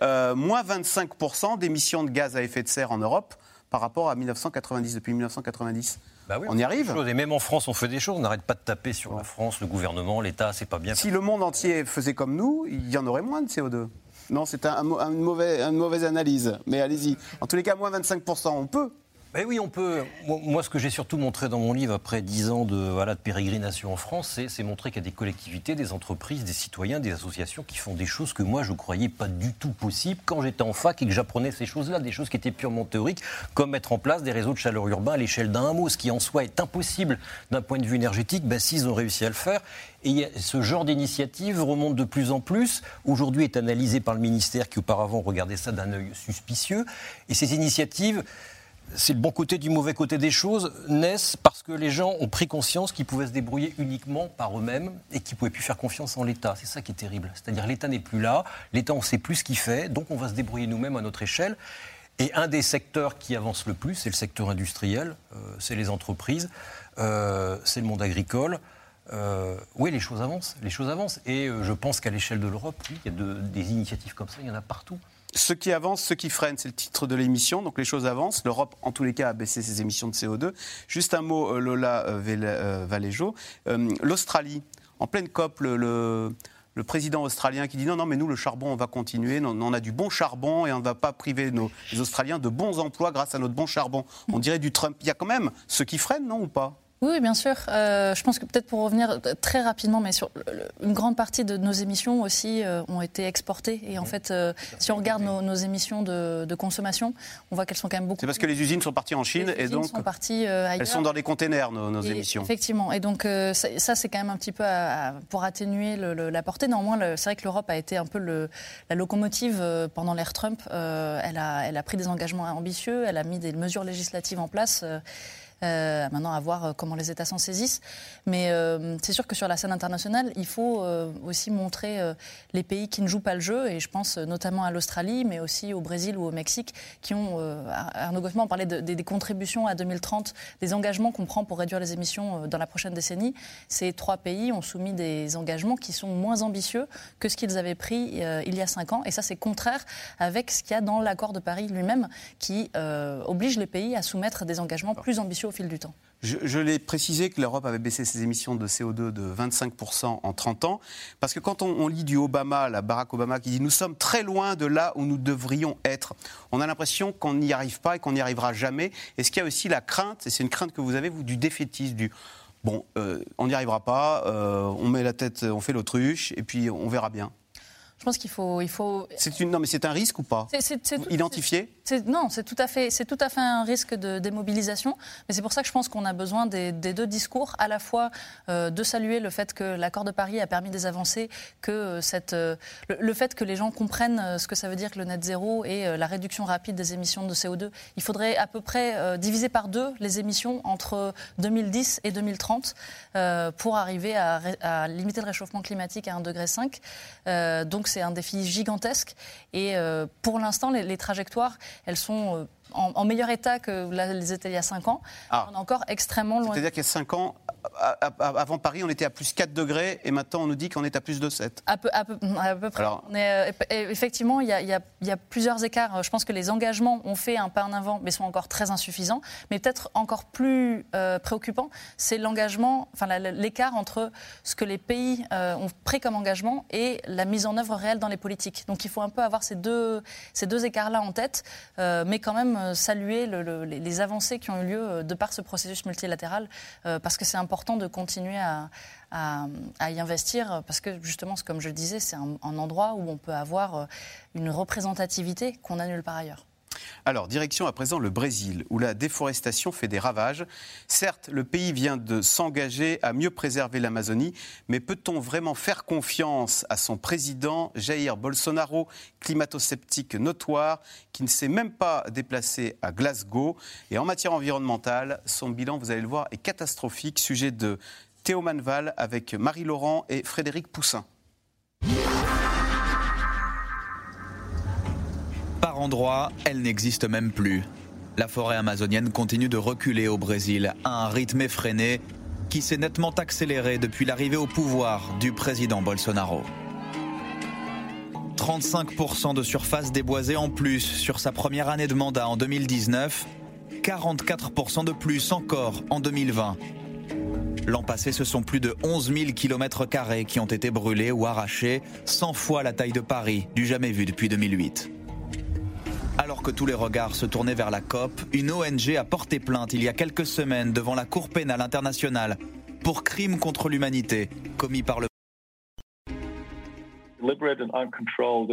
euh, moins 25% d'émissions de gaz à effet de serre en Europe par rapport à 1990, depuis 1990 bah oui, on, y arrive? Et même en France, on fait des choses. On n'arrête pas de taper sur la France, le gouvernement, l'État, c'est pas bien. Si le monde entier faisait comme nous, il y en aurait moins de CO2. Non, c'est un, une mauvaise analyse. Mais allez-y. En tous les cas, moins 25%, on peut. Ben oui, on peut. Moi, ce que j'ai surtout montré dans mon livre, après dix ans de, voilà, pérégrination en France, c'est montrer qu'il y a des collectivités, des entreprises, des citoyens, des associations qui font des choses que moi, je ne croyais pas du tout possibles quand j'étais en fac et que j'apprenais ces choses-là, des choses qui étaient purement théoriques, comme mettre en place des réseaux de chaleur urbain à l'échelle d'un hameau, ce qui en soi est impossible d'un point de vue énergétique. Ben, S'ils ont réussi à le faire, et ce genre d'initiative remonte de plus en plus. Aujourd'hui est analysé par le ministère qui auparavant regardait ça d'un œil suspicieux. Et ces initiatives c'est le bon côté du mauvais côté des choses, naissent parce que les gens ont pris conscience qu'ils pouvaient se débrouiller uniquement par eux-mêmes et qu'ils ne pouvaient plus faire confiance en l'État. C'est ça qui est terrible. C'est-à-dire l'État n'est plus là, l'État on ne sait plus ce qu'il fait, donc on va se débrouiller nous-mêmes à notre échelle. Et un des secteurs qui avance le plus, c'est le secteur industriel, euh, c'est les entreprises, euh, c'est le monde agricole. Euh, oui, les choses avancent, les choses avancent. Et je pense qu'à l'échelle de l'Europe, oui, il y a des initiatives comme ça, il y en a partout. Ce qui avance, ce qui freine, c'est le titre de l'émission. Donc les choses avancent. L'Europe, en tous les cas, a baissé ses émissions de CO2. Juste un mot, euh, Lola euh, euh, Valéjo. L'Australie, en pleine COP, le, président australien qui dit non, non, mais nous, le charbon, on va continuer. On, a du bon charbon et on ne va pas priver nos, les Australiens de bons emplois grâce à notre bon charbon. On dirait du Trump. Il y a quand même ce qui freine, non ou pas? Oui, bien sûr. Euh, je pense que peut-être pour revenir très rapidement, mais sur une grande partie de nos émissions aussi euh, ont été exportées. Et en fait, euh, si on regarde nos, émissions de, consommation, on voit qu'elles sont quand même beaucoup. C'est parce que les usines sont parties en Chine et donc sont parties, ailleurs. elles sont dans les containers nos, émissions. Effectivement. Et donc ça, c'est quand même un petit peu pour atténuer la portée. Néanmoins, c'est vrai que l'Europe a été un peu la locomotive pendant l'ère Trump. elle, a, elle a pris des engagements ambitieux, elle a mis des mesures législatives en place. Euh, maintenant, à voir euh, comment les États s'en saisissent. Mais euh, c'est sûr que sur la scène internationale, il faut aussi montrer les pays qui ne jouent pas le jeu. Et je pense notamment à l'Australie, mais aussi au Brésil ou au Mexique, qui ont, Arnaud Goffman parlait des contributions à 2030, des engagements qu'on prend pour réduire les émissions dans la prochaine décennie. Ces trois pays ont soumis des engagements qui sont moins ambitieux que ce qu'ils avaient pris il y a cinq ans. Et ça, c'est contraire avec ce qu'il y a dans l'accord de Paris lui-même, qui oblige les pays à soumettre des engagements plus ambitieux au fil du temps. Je, l'ai précisé que l'Europe avait baissé ses émissions de CO2 de 25% en 30 ans, parce que quand on, lit du Obama, la Barack Obama, qui dit nous sommes très loin de là où nous devrions être, on a l'impression qu'on n'y arrive pas et qu'on n'y arrivera jamais. Est-ce qu'il y a aussi la crainte, et c'est une crainte que vous avez, vous, du défaitisme, du bon, euh, on n'y arrivera pas, euh, on met la tête, on fait l'autruche, et puis on verra bien je pense qu'il faut, il faut. C'est une non, mais c'est un risque ou pas? Identifié Non, c'est tout à fait, un risque de démobilisation. Mais c'est pour ça que je pense qu'on a besoin des, deux discours, à la fois euh, de saluer le fait que l'accord de Paris a permis des avancées, que euh, euh, le, fait que les gens comprennent ce que ça veut dire que le net zéro et la réduction rapide des émissions de CO2. Il faudrait à peu près diviser par deux les émissions entre 2010 et 2030 pour arriver à, limiter le réchauffement climatique à 1,5 degré. donc c'est un défi gigantesque. Et pour l'instant, les, trajectoires, elles sont euh, en, meilleur état que là, les étaient il y a 5 ans. Ah. On est encore extrêmement loin. C'est-à-dire qu'il y a 5 ans, avant Paris, on était à plus 4 degrés et maintenant on nous dit qu'on est à plus de 7. À peu, à peu, près. Euh, effectivement, il y, a, il, y a, plusieurs écarts. Je pense que les engagements ont fait un pas en avant, mais sont encore très insuffisants. Mais peut-être encore plus euh, préoccupant, c'est l'engagement, enfin l'écart entre ce que les pays euh, ont pris comme engagement et la mise en œuvre réelle dans les politiques. Donc il faut un peu avoir ces deux, ces deux écarts-là en tête, mais quand même saluer les avancées qui ont eu lieu de par ce processus multilatéral, parce que c'est important de continuer à, y investir parce que justement, comme je le disais, c'est un, endroit où on peut avoir euh, une représentativité qu'on a nulle part ailleurs. Alors, direction à présent le Brésil, où la déforestation fait des ravages. Certes, le pays vient de s'engager à mieux préserver l'Amazonie, mais peut-on vraiment faire confiance à son président, Jair Bolsonaro, climato-sceptique notoire, qui ne s'est même pas déplacé à Glasgow? Et en matière environnementale, son bilan, vous allez le voir, est catastrophique. Sujet de Théo Manval avec Marie Laurent et Frédéric Poussin. Par endroits, elle n'existe même plus. La forêt amazonienne continue de reculer au Brésil à un rythme effréné qui s'est nettement accéléré depuis l'arrivée au pouvoir du président Bolsonaro. 35% de surface déboisée en plus sur sa première année de mandat en 2019, 44% de plus encore en 2020. L'an passé, ce sont plus de 11 000 km qui ont été brûlés ou arrachés, 100 fois la taille de Paris, du jamais vu depuis 2008. Alors que tous les regards se tournaient vers la COP, une ONG a porté plainte il y a quelques semaines devant la Cour pénale internationale pour crimes contre l'humanité commis par le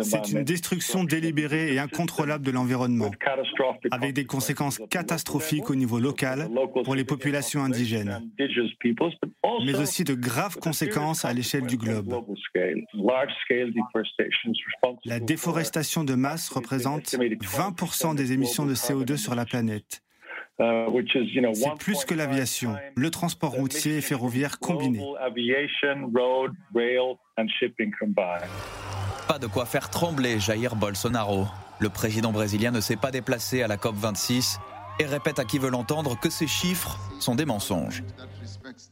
c'est une destruction délibérée et incontrôlable de l'environnement, avec des conséquences catastrophiques au niveau local pour les populations indigènes, mais aussi de graves conséquences à l'échelle du globe. La déforestation de masse représente 20% des émissions de CO2 sur la planète. C'est plus que l'aviation, le transport routier et ferroviaire combiné. Pas de quoi faire trembler Jair Bolsonaro. Le président brésilien ne s'est pas déplacé à la COP26 et répète à qui veut l'entendre que ces chiffres sont des mensonges.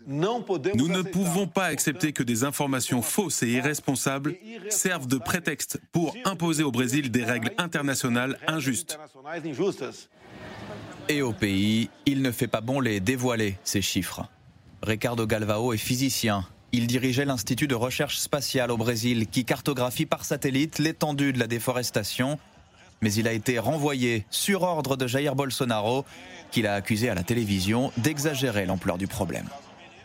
Nous ne pouvons pas accepter que des informations fausses et irresponsables servent de prétexte pour imposer au Brésil des règles internationales injustes. Et au pays, il ne fait pas bon les dévoiler, ces chiffres. Ricardo Galvao est physicien. Il dirigeait l'Institut de recherche spatiale au Brésil qui cartographie par satellite l'étendue de la déforestation. Mais il a été renvoyé sur ordre de Jair Bolsonaro, qu'il a accusé à la télévision d'exagérer l'ampleur du problème.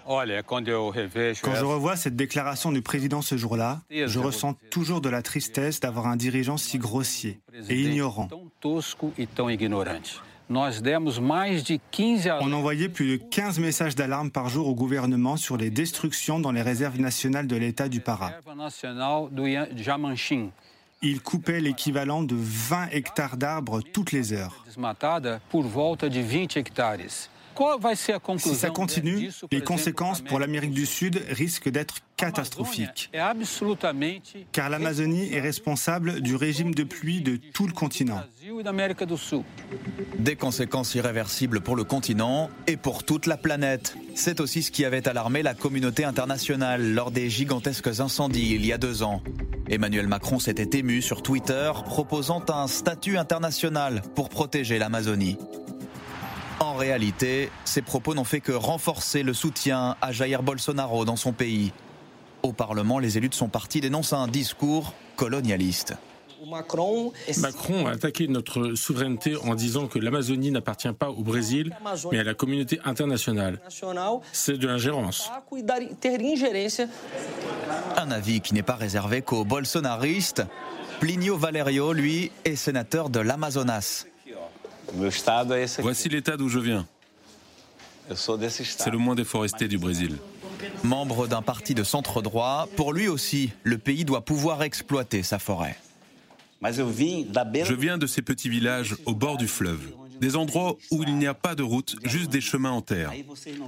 Quand je revois cette déclaration du président ce jour-là, je ressens toujours de la tristesse d'avoir un dirigeant si grossier et ignorant. On envoyait plus de 15 messages d'alarme par jour au gouvernement sur les destructions dans les réserves nationales de l'État du Pará. Il coupait l'équivalent de 20 hectares d'arbres toutes les heures. Si ça continue, les conséquences pour l'Amérique du Sud risquent d'être catastrophiques. Car l'Amazonie est responsable du régime de pluie de tout le continent. Des conséquences irréversibles pour le continent et pour toute la planète. C'est aussi ce qui avait alarmé la communauté internationale lors des gigantesques incendies il y a deux ans. Emmanuel Macron s'était ému sur Twitter proposant un statut international pour protéger l'Amazonie. En réalité, ces propos n'ont fait que renforcer le soutien à Jair Bolsonaro dans son pays. Au Parlement, les élus de son parti dénoncent un discours colonialiste. Macron a attaqué notre souveraineté en disant que l'Amazonie n'appartient pas au Brésil, mais à la communauté internationale. C'est de l'ingérence. Un avis qui n'est pas réservé qu'aux bolsonaristes. Plinio Valerio, lui, est sénateur de l'Amazonas. Voici l'état d'où je viens. C'est le moins déforesté du Brésil. Membre d'un parti de centre droit, pour lui aussi, le pays doit pouvoir exploiter sa forêt. Je viens de ces petits villages au bord du fleuve, des endroits où il n'y a pas de route, juste des chemins en terre.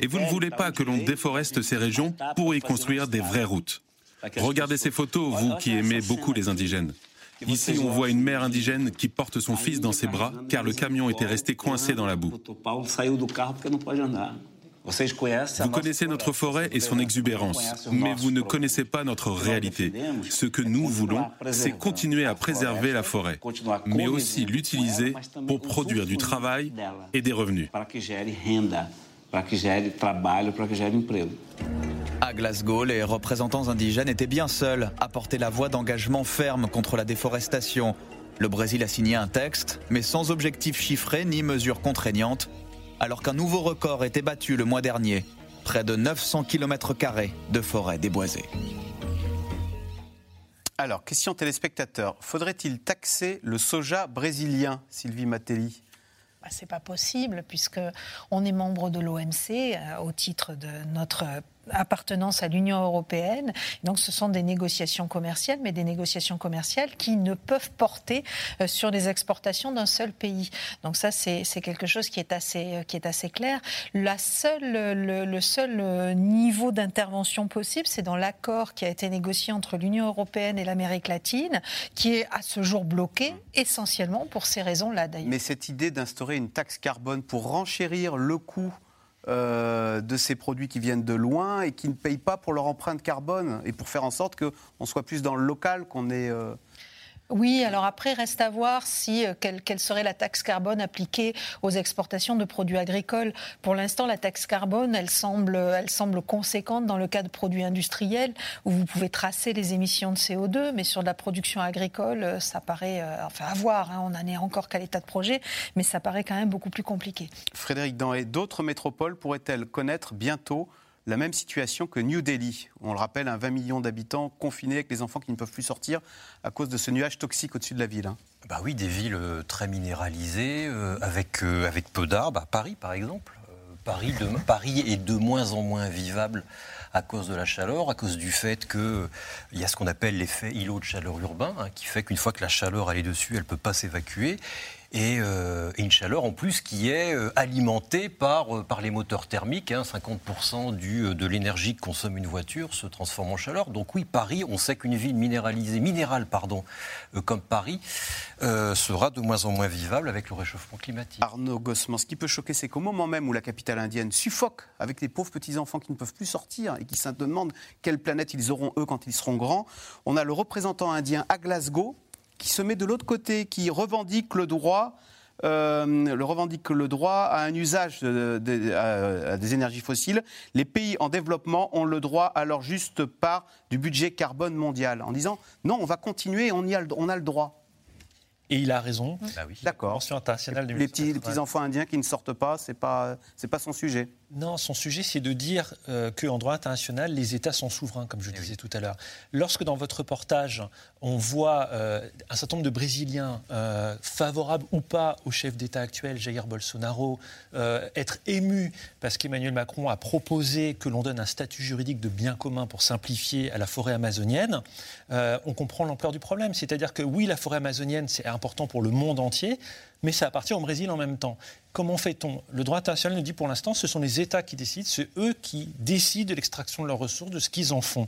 Et vous ne voulez pas que l'on déforeste ces régions pour y construire des vraies routes. Regardez ces photos, vous qui aimez beaucoup les indigènes. Ici, on voit une mère indigène qui porte son fils dans ses bras car le camion était resté coincé dans la boue. Vous connaissez notre forêt et son exubérance, mais vous ne connaissez pas notre réalité. Ce que nous voulons, c'est continuer à préserver la forêt, mais aussi l'utiliser pour produire du travail et des revenus. À Glasgow, les représentants indigènes étaient bien seuls à porter la voix d'engagement ferme contre la déforestation. Le Brésil a signé un texte, mais sans objectif chiffré ni mesures contraignantes alors qu'un nouveau record était battu le mois dernier, près de 900 km de forêt déboisée. Alors, question téléspectateur, faudrait-il taxer le soja brésilien, Sylvie Matelli? Bah, c'est pas possible puisque on est membre de l'OMC euh, au titre de notre appartenance à l'Union européenne. Donc ce sont des négociations commerciales, mais des négociations commerciales qui ne peuvent porter euh, sur les exportations d'un seul pays. Donc ça, c'est quelque chose qui est assez, euh, qui est assez clair. La seule, le, le seul euh, niveau d'intervention possible, c'est dans l'accord qui a été négocié entre l'Union européenne et l'Amérique latine, qui est à ce jour bloqué, essentiellement pour ces raisons-là d'ailleurs. Mais cette idée d'instaurer une taxe carbone pour renchérir le coût euh, de ces produits qui viennent de loin et qui ne payent pas pour leur empreinte carbone et pour faire en sorte qu'on soit plus dans le local, qu'on est... oui, alors après, reste à voir si, euh, quelle, serait la taxe carbone appliquée aux exportations de produits agricoles. Pour l'instant, la taxe carbone, elle semble, elle semble conséquente dans le cas de produits industriels, où vous pouvez tracer les émissions de CO2, mais sur la production agricole, euh, ça paraît, euh, enfin à voir, hein, on n'en est encore qu'à l'état de projet, mais ça paraît quand même beaucoup plus compliqué. Frédéric Danhet, d'autres métropoles pourraient-elles connaître bientôt la même situation que New Delhi. On le rappelle, un 20 millions d'habitants confinés avec des enfants qui ne peuvent plus sortir à cause de ce nuage toxique au-dessus de la ville. Hein. Bah oui, des villes euh, très minéralisées, euh, avec, euh, avec peu d'arbres. Paris, par exemple. Paris, est de moins en moins vivable à cause de la chaleur, à cause du fait qu'il y a ce qu'on appelle l'effet îlot de chaleur urbain, hein, qui fait qu'une fois que la chaleur est dessus, elle ne peut pas s'évacuer. Euh, et, une chaleur en plus qui est euh, alimentée par, euh, par les moteurs thermiques. 50% hein, du, de l'énergie que consomme une voiture se transforme en chaleur. Donc oui, Paris, on sait qu'une ville minéralisée, minérale pardon, comme Paris sera de moins en moins vivable avec le réchauffement climatique. Arnaud Gossman, ce qui peut choquer, c'est qu'au moment même où la capitale indienne suffoque avec les pauvres petits-enfants qui ne peuvent plus sortir et qui se demandent quelle planète ils auront eux quand ils seront grands, on a le représentant indien à Glasgow qui se met de l'autre côté, qui revendique le droit euh, le revendique le droit à un usage à, des énergies fossiles. Les pays en développement ont le droit à leur juste part du budget carbone mondial, en disant non, on va continuer, on, y a, on a le droit. Et il a raison. Bah oui. D'accord. Les petits, les petits enfants indiens qui ne sortent pas, c'est pas, c'est pas son sujet. Non, son sujet, c'est de dire euh, qu'en droit international, les États sont souverains, comme je eh disais tout à l'heure. Lorsque dans votre reportage, on voit euh, un certain nombre de Brésiliens, euh, favorables ou pas au chef d'État actuel, Jair Bolsonaro, être émus parce qu'Emmanuel Macron a proposé que l'on donne un statut juridique de bien commun pour simplifier à la forêt amazonienne, on comprend l'ampleur du problème. C'est-à-dire que oui, la forêt amazonienne, c'est important pour le monde entier, mais ça appartient au Brésil en même temps. Comment fait-on? Le droit international nous dit pour l'instant, ce sont les États qui décident, c'est eux qui décident de l'extraction de leurs ressources, de ce qu'ils en font.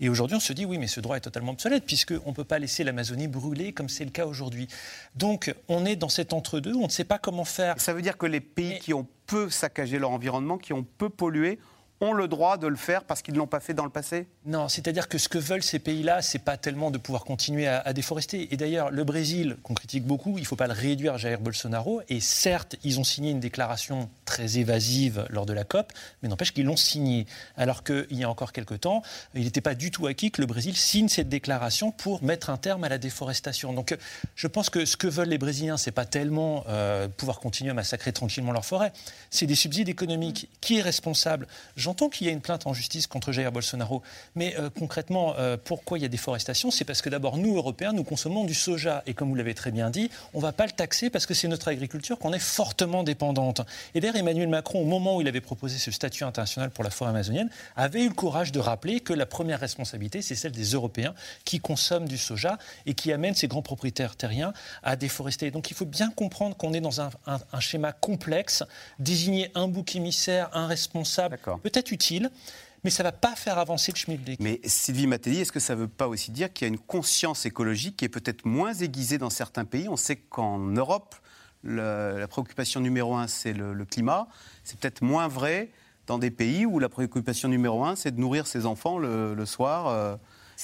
Et aujourd'hui, on se dit, oui, mais ce droit est totalement obsolète, puisqu'on ne peut pas laisser l'Amazonie brûler comme c'est le cas aujourd'hui. Donc, on est dans cet entre-deux, on ne sait pas comment faire. Ça veut dire que les pays qui ont peu saccagé leur environnement, qui ont peu pollué, ont le droit de le faire parce qu'ils ne l'ont pas fait dans le passé Non, c'est-à-dire que ce que veulent ces pays-là, c'est pas tellement de pouvoir continuer à, déforester. Et d'ailleurs, le Brésil, qu'on critique beaucoup, il ne faut pas le réduire à Jair Bolsonaro. Et certes, ils ont signé une déclaration très évasive lors de la COP, mais n'empêche qu'ils l'ont signée. Alors qu'il y a encore quelques temps, il n'était pas du tout acquis que le Brésil signe cette déclaration pour mettre un terme à la déforestation. Donc je pense que ce que veulent les Brésiliens, c'est pas tellement euh, pouvoir continuer à massacrer tranquillement leurs forêts, c'est des subsides économiques. Qui est responsable? J'entends qu'il y a une plainte en justice contre Jair Bolsonaro, mais euh, concrètement, euh, pourquoi il y a déforestation? C'est parce que d'abord, nous, Européens, nous consommons du soja. Et comme vous l'avez très bien dit, on ne va pas le taxer parce que c'est notre agriculture qu'on est fortement dépendante. Et d'ailleurs, Emmanuel Macron, au moment où il avait proposé ce statut international pour la forêt amazonienne, avait eu le courage de rappeler que la première responsabilité, c'est celle des Européens qui consomment du soja et qui amènent ces grands propriétaires terriens à déforester. Donc il faut bien comprendre qu'on est dans un, un schéma complexe, désigner un bouc émissaire, un responsable, peut-être utile, mais ça ne va pas faire avancer le schmilblick. Mais Sylvie Matteli, est-ce que ça ne veut pas aussi dire qu'il y a une conscience écologique qui est peut-être moins aiguisée dans certains pays? On sait qu'en Europe, la préoccupation numéro un, c'est le, climat. C'est peut-être moins vrai dans des pays où la préoccupation numéro un, c'est de nourrir ses enfants le, soir. Euh,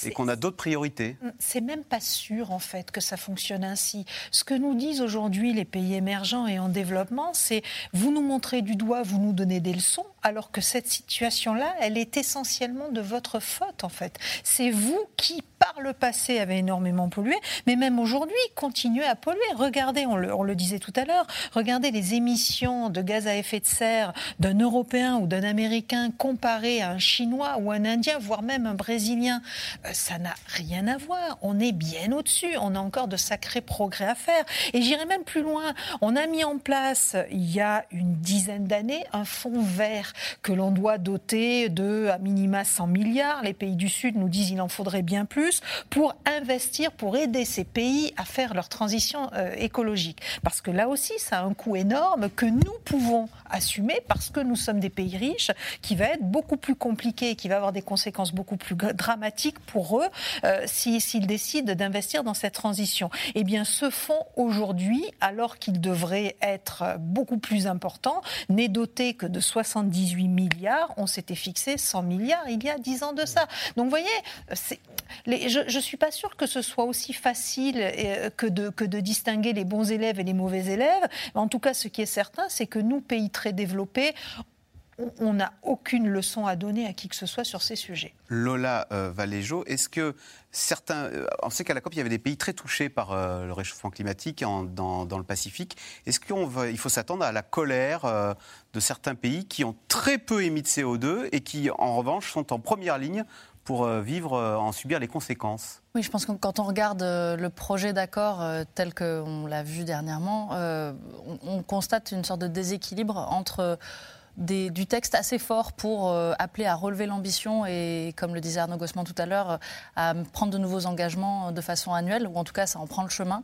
et qu'on a d'autres priorités. C'est même pas sûr en fait que ça fonctionne ainsi. Ce que nous disent aujourd'hui les pays émergents et en développement, c'est vous nous montrez du doigt, vous nous donnez des leçons, alors que cette situation-là, elle est essentiellement de votre faute en fait. C'est vous qui par le passé avez énormément pollué, mais même aujourd'hui continuez à polluer. Regardez, on le, disait tout à l'heure, regardez les émissions de gaz à effet de serre d'un Européen ou d'un Américain comparé à un Chinois ou un Indien, voire même un Brésilien. Euh, ça n'a rien à voir. On est bien au-dessus. On a encore de sacrés progrès à faire. Et j'irai même plus loin. On a mis en place, il y a une dizaine d'années, un fonds vert que l'on doit doter de, à minima, 100 milliards. Les pays du Sud nous disent qu'il en faudrait bien plus pour investir, pour aider ces pays à faire leur transition euh, écologique. Parce que là aussi, ça a un coût énorme que nous pouvons assumer parce que nous sommes des pays riches, qui va être beaucoup plus compliqué, qui va avoir des conséquences beaucoup plus dramatiques pour eux euh, s'ils décident d'investir dans cette transition. Eh bien, ce fonds aujourd'hui, alors qu'il devrait être beaucoup plus important, n'est doté que de 78 milliards. On s'était fixé 100 milliards il y a 10 ans de ça. Donc, vous voyez, je ne suis pas sûre que ce soit aussi facile euh, que de, que de distinguer les bons élèves et les mauvais élèves. En tout cas, ce qui est certain, c'est que nous, pays très développés, on n'a aucune leçon à donner à qui que ce soit sur ces sujets. Lola euh, Valéjo, est-ce que certains. Euh, on sait qu'à la COP, il y avait des pays très touchés par euh, le réchauffement climatique dans, le Pacifique. Est-ce qu'il faut s'attendre à la colère de certains pays qui ont très peu émis de CO2 et qui, en revanche, sont en première ligne pour vivre, en subir les conséquences? Oui, je pense que quand on regarde le projet d'accord tel qu'on l'a vu dernièrement, on constate une sorte de déséquilibre entre du texte assez fort pour euh, appeler à relever l'ambition et, comme le disait Arnaud Gossman tout à l'heure, à prendre de nouveaux engagements de façon annuelle, ou en tout cas ça en prend le chemin.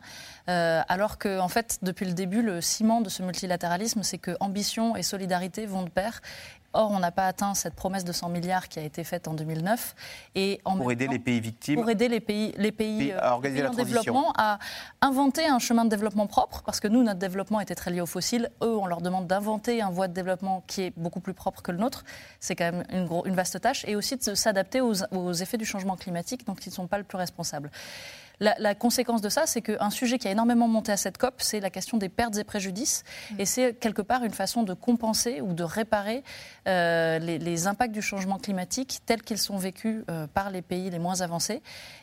Euh, alors que, en fait, depuis le début, le ciment de ce multilatéralisme, c'est que ambition et solidarité vont de pair. Or, on n'a pas atteint cette promesse de 100 milliards qui a été faite en 2009. Et en pour aider les pays victimes Pour aider les pays, les pays, à organiser en développement à inventer un chemin de développement propre, parce que nous, notre développement était très lié aux fossiles. Eux, on leur demande d'inventer un voie de développement qui est beaucoup plus propre que le nôtre. C'est quand même une, une, vaste tâche. Et aussi de s'adapter aux, aux effets du changement climatique, donc ils ne sont pas le plus responsables. La, conséquence de ça, c'est qu'un sujet qui a énormément monté à cette COP, c'est la question des pertes et préjudices. Mm. Et c'est quelque part une façon de compenser ou de réparer euh, les, impacts du changement climatique tels qu'ils sont vécus euh, par les pays les moins avancés.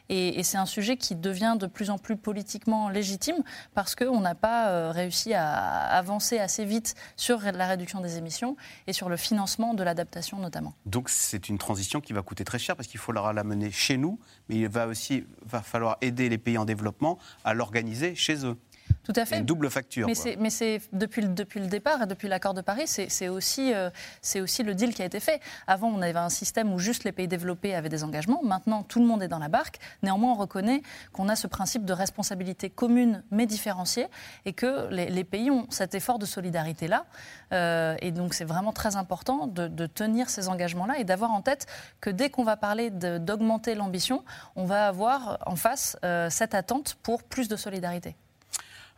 Et, c'est un sujet qui devient de plus en plus politiquement légitime parce qu'on n'a pas euh, réussi à avancer assez vite sur la réduction des émissions et sur le financement de l'adaptation notamment. Donc c'est une transition qui va coûter très cher parce qu'il faudra la mener chez nous, mais il va aussi va falloir aider les pays en développement à l'organiser chez eux. Tout à fait. Une double facture. Mais c'est depuis, le, depuis le départ, depuis l'accord de Paris, c'est aussi, euh, aussi le deal qui a été fait. Avant, on avait un système où juste les pays développés avaient des engagements. Maintenant, tout le monde est dans la barque. Néanmoins, on reconnaît qu'on a ce principe de responsabilité commune mais différenciée et que les, pays ont cet effort de solidarité-là. Euh, et donc, c'est vraiment très important de, tenir ces engagements-là et d'avoir en tête que dès qu'on va parler d'augmenter l'ambition, on va avoir en face euh, cette attente pour plus de solidarité.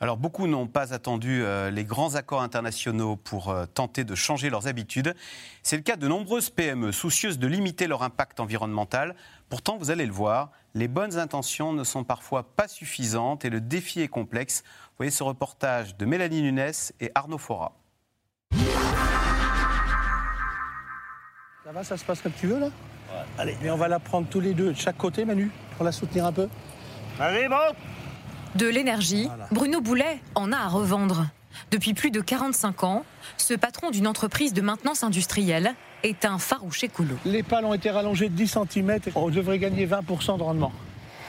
Alors beaucoup n'ont pas attendu euh, les grands accords internationaux pour euh, tenter de changer leurs habitudes. C'est le cas de nombreuses PME soucieuses de limiter leur impact environnemental. Pourtant, vous allez le voir, les bonnes intentions ne sont parfois pas suffisantes et le défi est complexe. Vous voyez ce reportage de Mélanie Nunes et Arnaud Fora. Ça va, ça se passe comme tu veux là? Allez, mais on va la prendre tous les deux de chaque côté, Manu, pour la soutenir un peu. Allez, bon De l'énergie, Bruno Boulet en a à revendre. Depuis plus de 45 ans, ce patron d'une entreprise de maintenance industrielle est un farouche écolo. Les pales ont été rallongées de 10 cm, on devrait gagner 20% de rendement.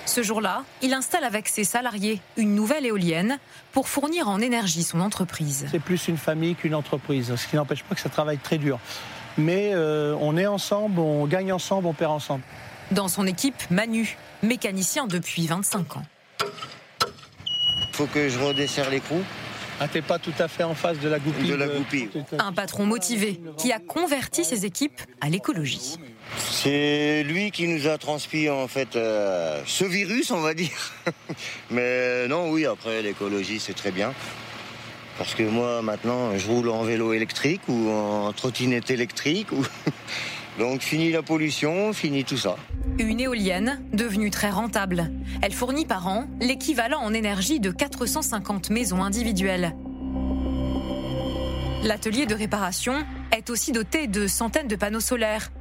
Ce jour-là, il installe avec ses salariés une nouvelle éolienne pour fournir en énergie son entreprise. C'est plus une famille qu'une entreprise, ce qui n'empêche pas que ça travaille très dur. Mais euh, on est ensemble, on gagne ensemble, on perd ensemble. Dans son équipe, Manu, mécanicien depuis 25 ans. Faut que je redesserre l'écrou. Ah, t'es pas tout à fait en face de la goupille. De la goupille. Un patron motivé qui a converti ses équipes à l'écologie. C'est lui qui nous a transmis en fait euh, ce virus, on va dire. Mais non, oui, après l'écologie c'est très bien. Parce que moi maintenant je roule en vélo électrique ou en trottinette électrique. Ou... Donc fini la pollution, fini tout ça. Une éolienne devenue très rentable. Elle fournit par an l'équivalent en énergie de 450 maisons individuelles. L'atelier de réparation est aussi doté de centaines de panneaux solaires.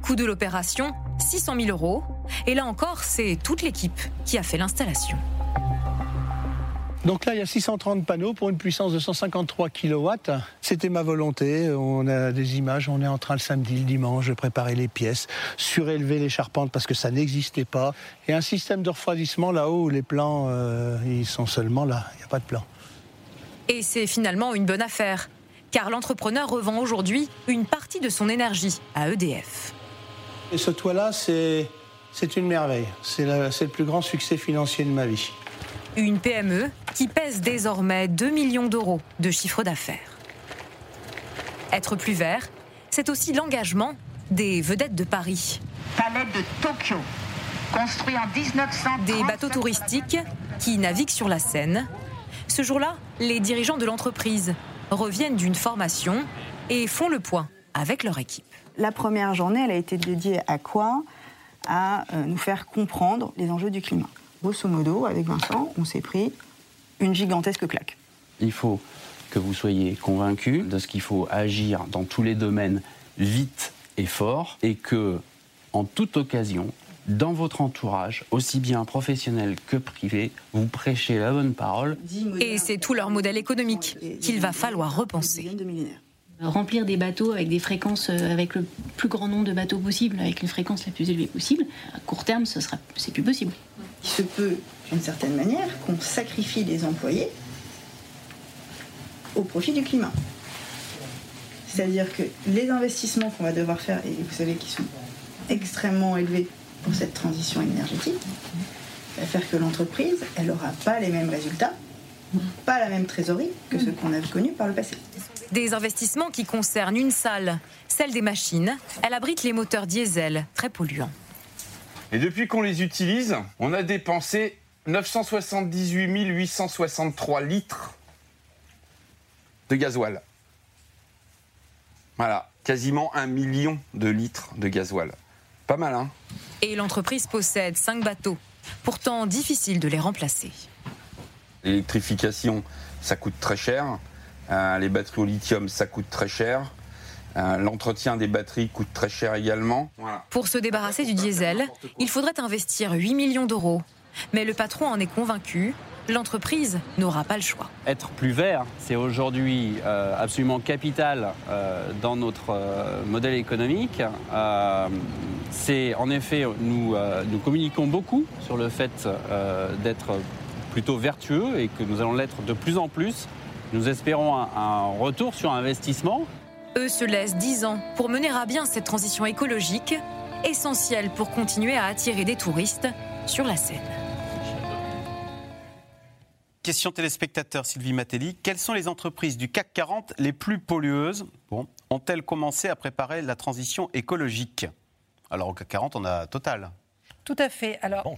Coût de l'opération 600 000 euros. Et là encore, c'est toute l'équipe qui a fait l'installation. Donc là, il y a 630 panneaux pour une puissance de 153 kW. C'était ma volonté. On a des images. On est en train le samedi, le dimanche de préparer les pièces, surélever les charpentes parce que ça n'existait pas. Et un système de refroidissement là-haut où les plans, euh, ils sont seulement là. Il n'y a pas de plan. Et c'est finalement une bonne affaire. Car l'entrepreneur revend aujourd'hui une partie de son énergie à EDF. Et ce toit-là, c'est une merveille. C'est le, le plus grand succès financier de ma vie. Une PME qui pèse désormais 2 millions d'euros de chiffre d'affaires. Être plus vert, c'est aussi l'engagement des vedettes de Paris. Palais de Tokyo, construit en 1900. Des bateaux touristiques qui naviguent sur la Seine. Ce jour-là, les dirigeants de l'entreprise reviennent d'une formation et font le point avec leur équipe. La première journée, elle a été dédiée à quoi? À euh, nous faire comprendre les enjeux du climat grosso modo, avec Vincent, on s'est pris une gigantesque claque. Il faut que vous soyez convaincus de ce qu'il faut agir dans tous les domaines vite et fort et que, en toute occasion, dans votre entourage, aussi bien professionnel que privé, vous prêchez la bonne parole. Et c'est tout leur modèle économique qu'il va falloir repenser. Remplir des bateaux avec des fréquences, euh, avec le plus grand nombre de bateaux possible, avec une fréquence la plus élevée possible, à court terme, ce sera, c'est plus possible. Il se peut, d'une certaine manière, qu'on sacrifie les employés au profit du climat. C'est-à-dire que les investissements qu'on va devoir faire, et vous savez qu'ils sont extrêmement élevés pour cette transition énergétique, va faire que l'entreprise, elle n'aura pas les mêmes résultats, pas la même trésorerie que ce qu'on a connu par le passé. Des investissements qui concernent une salle, celle des machines. Elle abrite les moteurs diesel, très polluants. Et depuis qu'on les utilise, on a dépensé 978 863 litres de gasoil. Voilà, quasiment un million de litres de gasoil. Pas mal, hein? Et l'entreprise possède cinq bateaux, pourtant difficile de les remplacer. L'électrification, ça coûte très cher. Euh, les batteries au lithium, ça coûte très cher. Euh, l'entretien des batteries coûte très cher également. Pour se débarrasser du diesel, il faudrait investir 8 millions d'euros. Mais le patron en est convaincu, l'entreprise n'aura pas le choix. Être plus vert, c'est aujourd'hui euh, absolument capital dans notre modèle économique. c'est en effet, nous, nous communiquons beaucoup sur le fait d'être plutôt vertueux et que nous allons l'être de plus en plus. Nous espérons un, retour sur investissement. Eux se laissent 10 ans pour mener à bien cette transition écologique, essentielle pour continuer à attirer des touristes sur la Seine. Question téléspectateur Sylvie Matelli. Quelles sont les entreprises du CAC 40 les plus pollueuses bon, Ont-elles commencé à préparer la transition écologique? Alors au CAC 40, on a Total. Tout à fait. Alors,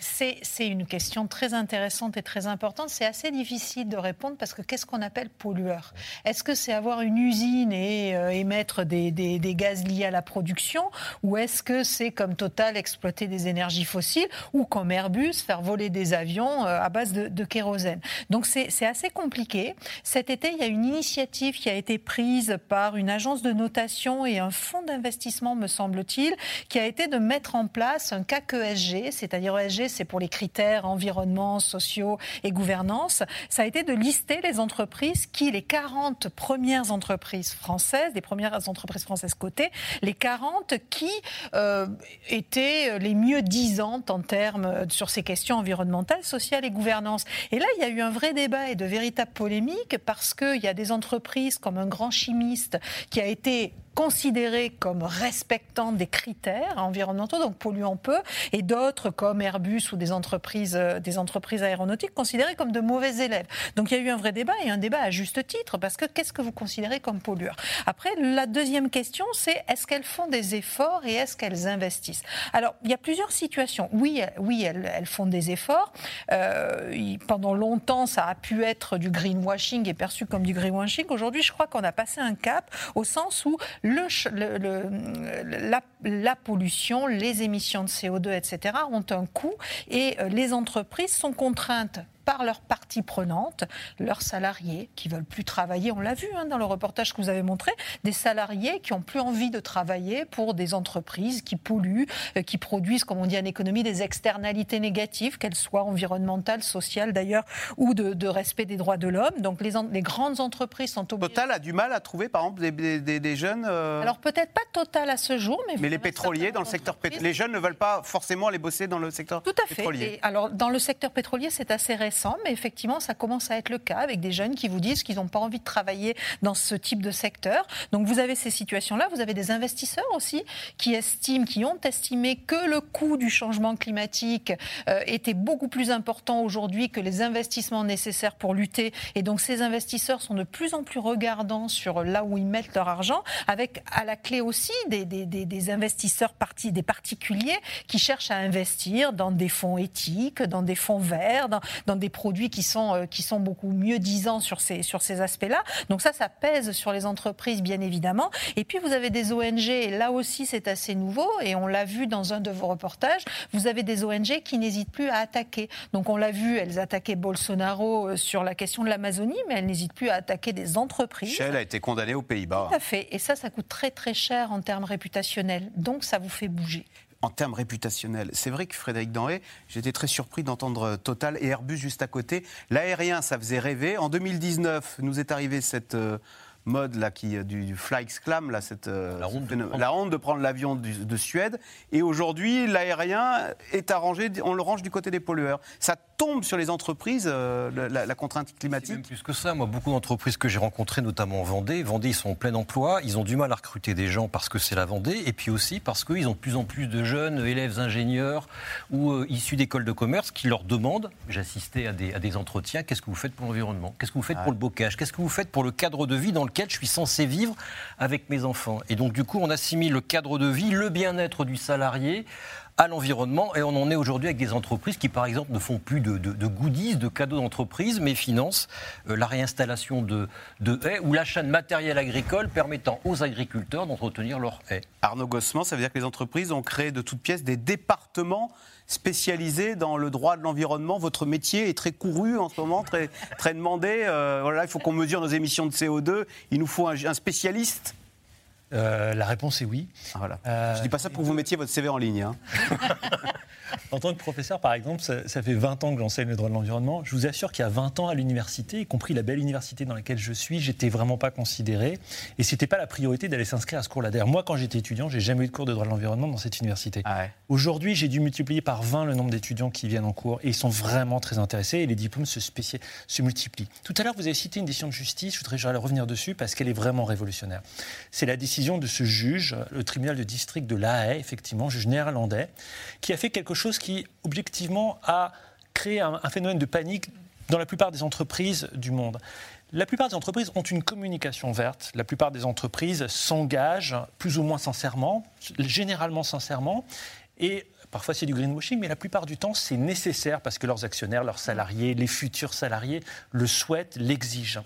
c'est une question très intéressante et très importante. C'est assez difficile de répondre parce que qu'est-ce qu'on appelle pollueur? Est-ce que c'est avoir une usine et euh, émettre des, gaz liés à la production? Ou est-ce que c'est comme Total exploiter des énergies fossiles? Ou comme Airbus faire voler des avions euh, à base de, de kérosène? Donc c'est assez compliqué. Cet été, il y a une initiative qui a été prise par une agence de notation et un fonds d'investissement, me semble-t-il, qui a été de mettre en place un CAC ESG, c'est-à-dire ESG, c'est pour les critères environnement, sociaux et gouvernance. Ça a été de lister les entreprises qui, les 40 premières entreprises françaises, les premières entreprises françaises cotées, les 40 qui euh, étaient les mieux disantes en termes sur ces questions environnementales, sociales et gouvernance. Et là, il y a eu un vrai débat et de véritables polémiques parce qu'il y a des entreprises comme un grand chimiste qui a été considérés comme respectant des critères environnementaux, donc polluant peu, et d'autres comme Airbus ou des entreprises, euh, des entreprises aéronautiques considérés comme de mauvais élèves. Donc il y a eu un vrai débat et un débat à juste titre, parce que qu'est-ce que vous considérez comme pollueur? Après, la deuxième question, c'est est-ce qu'elles font des efforts et est-ce qu'elles investissent? Alors, il y a plusieurs situations. Oui, oui elles, elles font des efforts. Euh, pendant longtemps, ça a pu être du greenwashing et perçu comme du greenwashing. Aujourd'hui, je crois qu'on a passé un cap au sens où le, la, pollution, les émissions de CO2, etc., ont un coût et euh, les entreprises sont contraintes par leurs parties prenantes, leurs salariés qui veulent plus travailler. On l'a vu hein, dans le reportage que vous avez montré, des salariés qui ont plus envie de travailler pour des entreprises qui polluent, euh, qui produisent, comme on dit en économie, des externalités négatives, qu'elles soient environnementales, sociales d'ailleurs, ou de, respect des droits de l'homme. Donc les, les, grandes entreprises sont obligées. Total a du mal à trouver, par exemple, des, des, jeunes. Euh, Alors peut-être pas Total à ce jour, mais. Mais les pétroliers dans le secteur pétrolier, les jeunes ne veulent pas forcément aller bosser dans le secteur Tout à fait. alors dans le secteur pétrolier, c'est assez récent mais effectivement, ça commence à être le cas avec des jeunes qui vous disent qu'ils n'ont pas envie de travailler dans ce type de secteur. Donc vous avez ces situations-là, vous avez des investisseurs aussi qui estiment, qui ont estimé que le coût du changement climatique euh, était beaucoup plus important aujourd'hui que les investissements nécessaires pour lutter. Et donc ces investisseurs sont de plus en plus regardants sur là où ils mettent leur argent, avec à la clé aussi des, investisseurs partis, des particuliers qui cherchent à investir dans des fonds éthiques, dans des fonds verts, dans, dans des des produits qui sont, euh, qui sont beaucoup mieux disants sur ces, sur ces aspects-là. Donc ça, ça pèse sur les entreprises, bien évidemment. Et puis, vous avez des ONG, et là aussi, c'est assez nouveau, et on l'a vu dans un de vos reportages, vous avez des ONG qui n'hésitent plus à attaquer. Donc on l'a vu, elles attaquaient Bolsonaro euh, sur la question de l'Amazonie, mais elles n'hésitent plus à attaquer des entreprises. Shell a été condamné aux Pays-Bas. Tout à fait. Et ça, ça coûte très très cher en termes réputationnels. Donc ça vous fait bouger en termes réputationnels. C'est vrai que Frédéric Danré, j'étais très surpris d'entendre Total et Airbus juste à côté. L'aérien, ça faisait rêver. En 2019, nous est arrivé cette euh, mode là qui euh, du, du fly exclam là cette euh, la, honte de prendre l'avion de Suède et aujourd'hui l'aérien est arrangé on le range du côté des pollueurs ça tombe sur les entreprises, euh, la, contrainte climatique. Même plus que ça. Moi, beaucoup d'entreprises que j'ai rencontrées, notamment en Vendée, Vendée, ils sont en plein emploi, ils ont du mal à recruter des gens parce que c'est la Vendée, et puis aussi parce qu'ils ont de plus en plus de jeunes élèves ingénieurs ou euh, issus d'écoles de commerce qui leur demandent, j'assistais à des, à des entretiens, qu'est-ce que vous faites pour l'environnement? Qu'est-ce que vous faites pour le bocage? Qu'est-ce que vous faites pour le cadre de vie dans lequel je suis censé vivre avec mes enfants? Et donc, du coup, on assimile le cadre de vie, le bien-être du salarié à l'environnement. Et on en est aujourd'hui avec des entreprises qui, par exemple, ne font plus de, goodies, de cadeaux d'entreprise, mais financent euh, la réinstallation de, haies ou l'achat de matériel agricole permettant aux agriculteurs d'entretenir leurs haies. Arnaud Gossement, ça veut dire que les entreprises ont créé de toutes pièces des départements spécialisés dans le droit de l'environnement. Votre métier est très couru en ce moment, très, très demandé. Euh, il faut qu'on mesure nos émissions de CO2. Il nous faut un spécialiste euh, la réponse est oui. Ah, voilà. Euh, je ne dis pas ça pour que vous mettiez votre CV en ligne. Hein. en tant que professeur, par exemple, ça, fait 20 ans que j'enseigne le droit de l'environnement. Je vous assure qu'il y a 20 ans à l'université, y compris la belle université dans laquelle je suis, j'étais vraiment pas considéré. Et c'était pas la priorité d'aller s'inscrire à ce cours-là. D'ailleurs, moi, quand j'étais étudiant, j'ai jamais eu de cours de droit de l'environnement dans cette université. Ah Aujourd'hui, j'ai dû multiplier par 20 le nombre d'étudiants qui viennent en cours et ils sont vraiment très intéressés et les diplômes se, se multiplient. Tout à l'heure, vous avez cité une décision de justice, je voudrais revenir dessus parce qu'elle est vraiment révolutionnaire. C'est la décision de ce juge, le tribunal de district de La Haye, effectivement, juge néerlandais, qui a fait quelque chose qui, objectivement, a créé un, phénomène de panique dans la plupart des entreprises du monde. La plupart des entreprises ont une communication verte. La plupart des entreprises s'engagent plus ou moins sincèrement, généralement sincèrement, Et parfois c'est du greenwashing, mais la plupart du temps c'est nécessaire parce que leurs actionnaires, leurs salariés, les futurs salariés le souhaitent, l'exigent.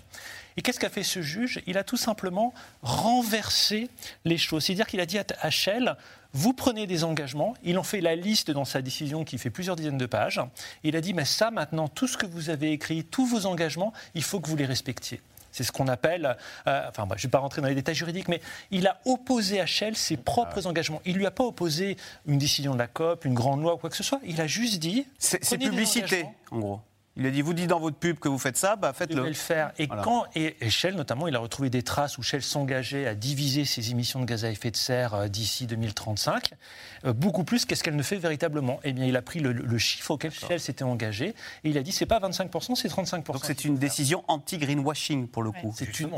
Et qu'est-ce qu'a fait ce juge? Il a tout simplement renversé les choses. C'est-à-dire qu'il a dit à Shell, vous prenez des engagements. Il en fait la liste dans sa décision qui fait plusieurs dizaines de pages. Il a dit, mais ça maintenant, tout ce que vous avez écrit, tous vos engagements, il faut que vous les respectiez. C'est ce qu'on appelle, euh, enfin, je ne vais pas rentrer dans les détails juridiques, mais il a opposé à Shell ses propres engagements. Il ne lui a pas opposé une décision de la COP, une grande loi ou quoi que ce soit. Il a juste dit. C'est publicité, en gros. Il a dit, vous dites dans votre pub que vous faites ça, bah faites-le. le faire. Et, quand, et, Shell, notamment, il a retrouvé des traces où Shell s'engageait à diviser ses émissions de gaz à effet de serre euh, d'ici 2035, euh, beaucoup plus qu'est-ce qu'elle ne fait véritablement. Eh bien, il a pris le, chiffre auquel Shell s'était engagé et il a dit, c'est pas 25%, c'est 35%. Donc c'est une décision anti-greenwashing, pour le coup. C'est une,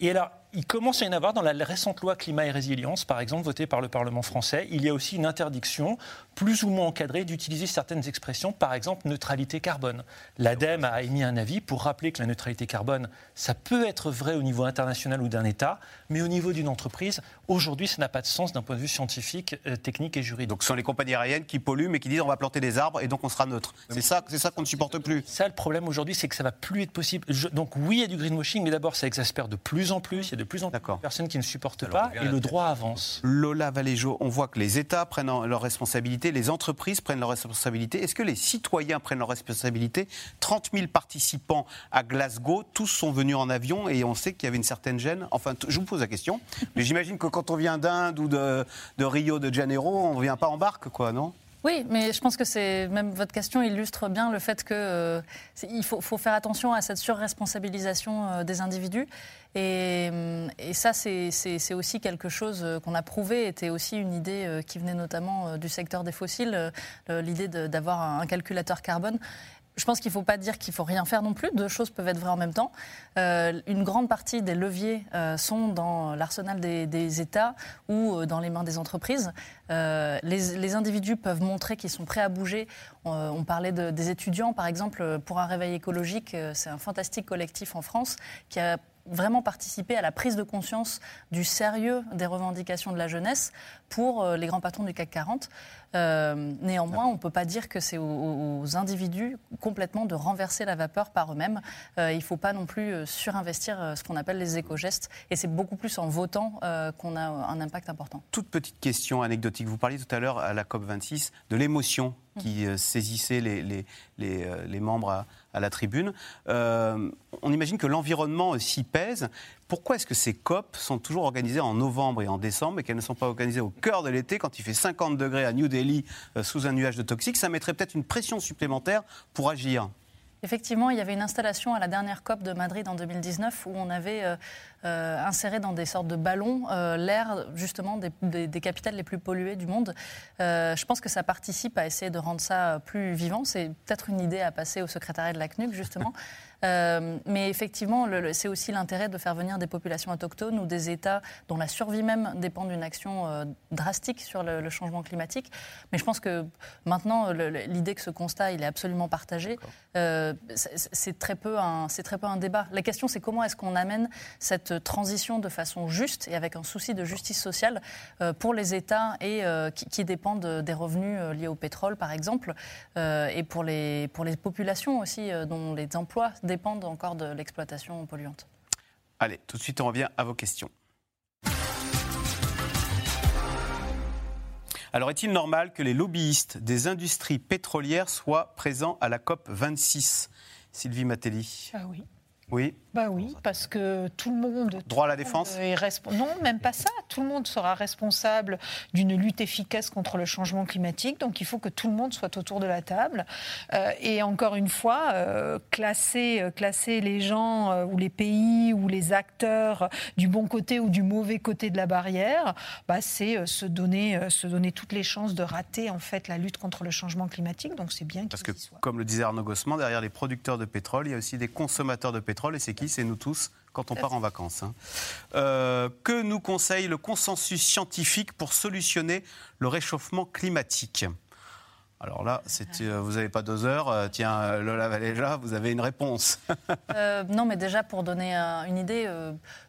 et alors, il commence à y en avoir dans la récente loi climat et résilience, par exemple, votée par le Parlement français. Il y a aussi une interdiction, plus ou moins encadrée, d'utiliser certaines expressions, par exemple neutralité carbone. L'ADEME a émis un avis pour rappeler que la neutralité carbone, ça peut être vrai au niveau international ou d'un État, mais au niveau d'une entreprise, aujourd'hui, ça n'a pas de sens d'un point de vue scientifique, euh, technique et juridique. Donc ce sont les compagnies aériennes qui polluent, mais qui disent on va planter des arbres et donc on sera neutre. C'est ça, c'est ça qu'on ne supporte plus. Ça, le problème aujourd'hui, c'est que ça va plus être possible. donc oui, il y a du greenwashing, mais d'abord, ça exaspère de plus en plus. Il y a de plus en plus de personnes qui ne supportent pas et le droit avance. Lola Valéjo, on voit que les États prennent leurs responsabilités, les entreprises prennent leurs responsabilités. Est-ce que les citoyens prennent leurs responsabilités? 30 000 participants à Glasgow, tous sont venus en avion et on sait qu'il y avait une certaine gêne. Enfin, je vous pose la question, mais j'imagine que quand on vient d'Inde ou de, Rio de Janeiro, on ne vient pas en barque, quoi, non? Oui, mais je pense que c'est même votre question illustre bien le fait que euh, faut, faire attention à cette surresponsabilisation euh, des individus. Et, euh, et ça, c'est aussi quelque chose qu'on a prouvé, était aussi une idée qui venait notamment du secteur des fossiles, l'idée d'avoir un calculateur carbone. Je pense qu'il ne faut pas dire qu'il faut rien faire non plus. Deux choses peuvent être vraies en même temps. Euh, une grande partie des leviers euh, sont dans l'arsenal des, États ou euh, dans les mains des entreprises. Les, individus peuvent montrer qu'ils sont prêts à bouger. On, parlait de, des étudiants, par exemple, pour un réveil écologique. C'est un fantastique collectif en France qui a vraiment participer à la prise de conscience du sérieux des revendications de la jeunesse pour euh, les grands patrons du CAC 40. Euh, néanmoins, on ne peut pas dire que c'est aux, individus complètement de renverser la vapeur par eux-mêmes. Euh, il ne faut pas non plus surinvestir ce qu'on appelle les éco-gestes. Et c'est beaucoup plus en votant qu'on a un impact important. Toute petite question anecdotique. Vous parliez tout à l'heure à la COP26 de l'émotion qui saisissait les, les, les, membres à, à, la tribune. on imagine que l'environnement s'y pèse. Pourquoi est-ce que ces COP sont toujours organisées en novembre et en décembre et qu'elles ne sont pas organisées au cœur de l'été quand il fait 50 degrés à New Delhi euh, sous un nuage de toxiques? Ça mettrait peut-être une pression supplémentaire pour agir. Effectivement, il y avait une installation à la dernière COP de Madrid en 2019 où on avait euh, euh, inséré dans des sortes de ballons l'air justement des, capitales les plus polluées du monde. je pense que ça participe à essayer de rendre ça plus vivant. C'est peut-être une idée à passer au secrétariat de la CNUC justement. Euh, mais effectivement, c'est aussi l'intérêt de faire venir des populations autochtones ou des États dont la survie même dépend d'une action euh, drastique sur le, changement climatique. Mais je pense que maintenant, l'idée que ce constat il est absolument partagé, euh, c'est très, peu un, très peu un débat. La question, c'est comment est-ce qu'on amène cette transition de façon juste et avec un souci de justice sociale pour les États et qui, dépendent des revenus liés au pétrole, par exemple, et pour les, pour les populations aussi, dont les emplois dépendent encore de l'exploitation polluante. Allez, tout de suite, on revient à vos questions. Alors, est-il normal que les lobbyistes des industries pétrolières soient présents à la COP 26 Sylvie Matelli. Ah oui. Oui. Bah oui, parce que tout le monde. Droit à la défense est Non, même pas ça. Tout le monde sera responsable d'une lutte efficace contre le changement climatique. Donc il faut que tout le monde soit autour de la table. Euh, et encore une fois, euh, classer, euh, classer les gens ou les pays ou les acteurs du bon côté ou du mauvais côté de la barrière, bah, c'est se, donner, se donner toutes les chances de rater en fait la lutte contre le changement climatique. Donc c'est bien Parce que, comme le disait Arnaud Gossman, derrière les producteurs de pétrole, il y a aussi des consommateurs de pétrole et c'est qui? C'est nous tous quand on part en vacances. Hein. Euh, que nous conseille le consensus scientifique pour solutionner le réchauffement climatique? Alors là, euh, vous n'avez pas deux heures. Euh, tiens, Lola Valéja, vous avez une réponse. non, mais déjà, pour donner une idée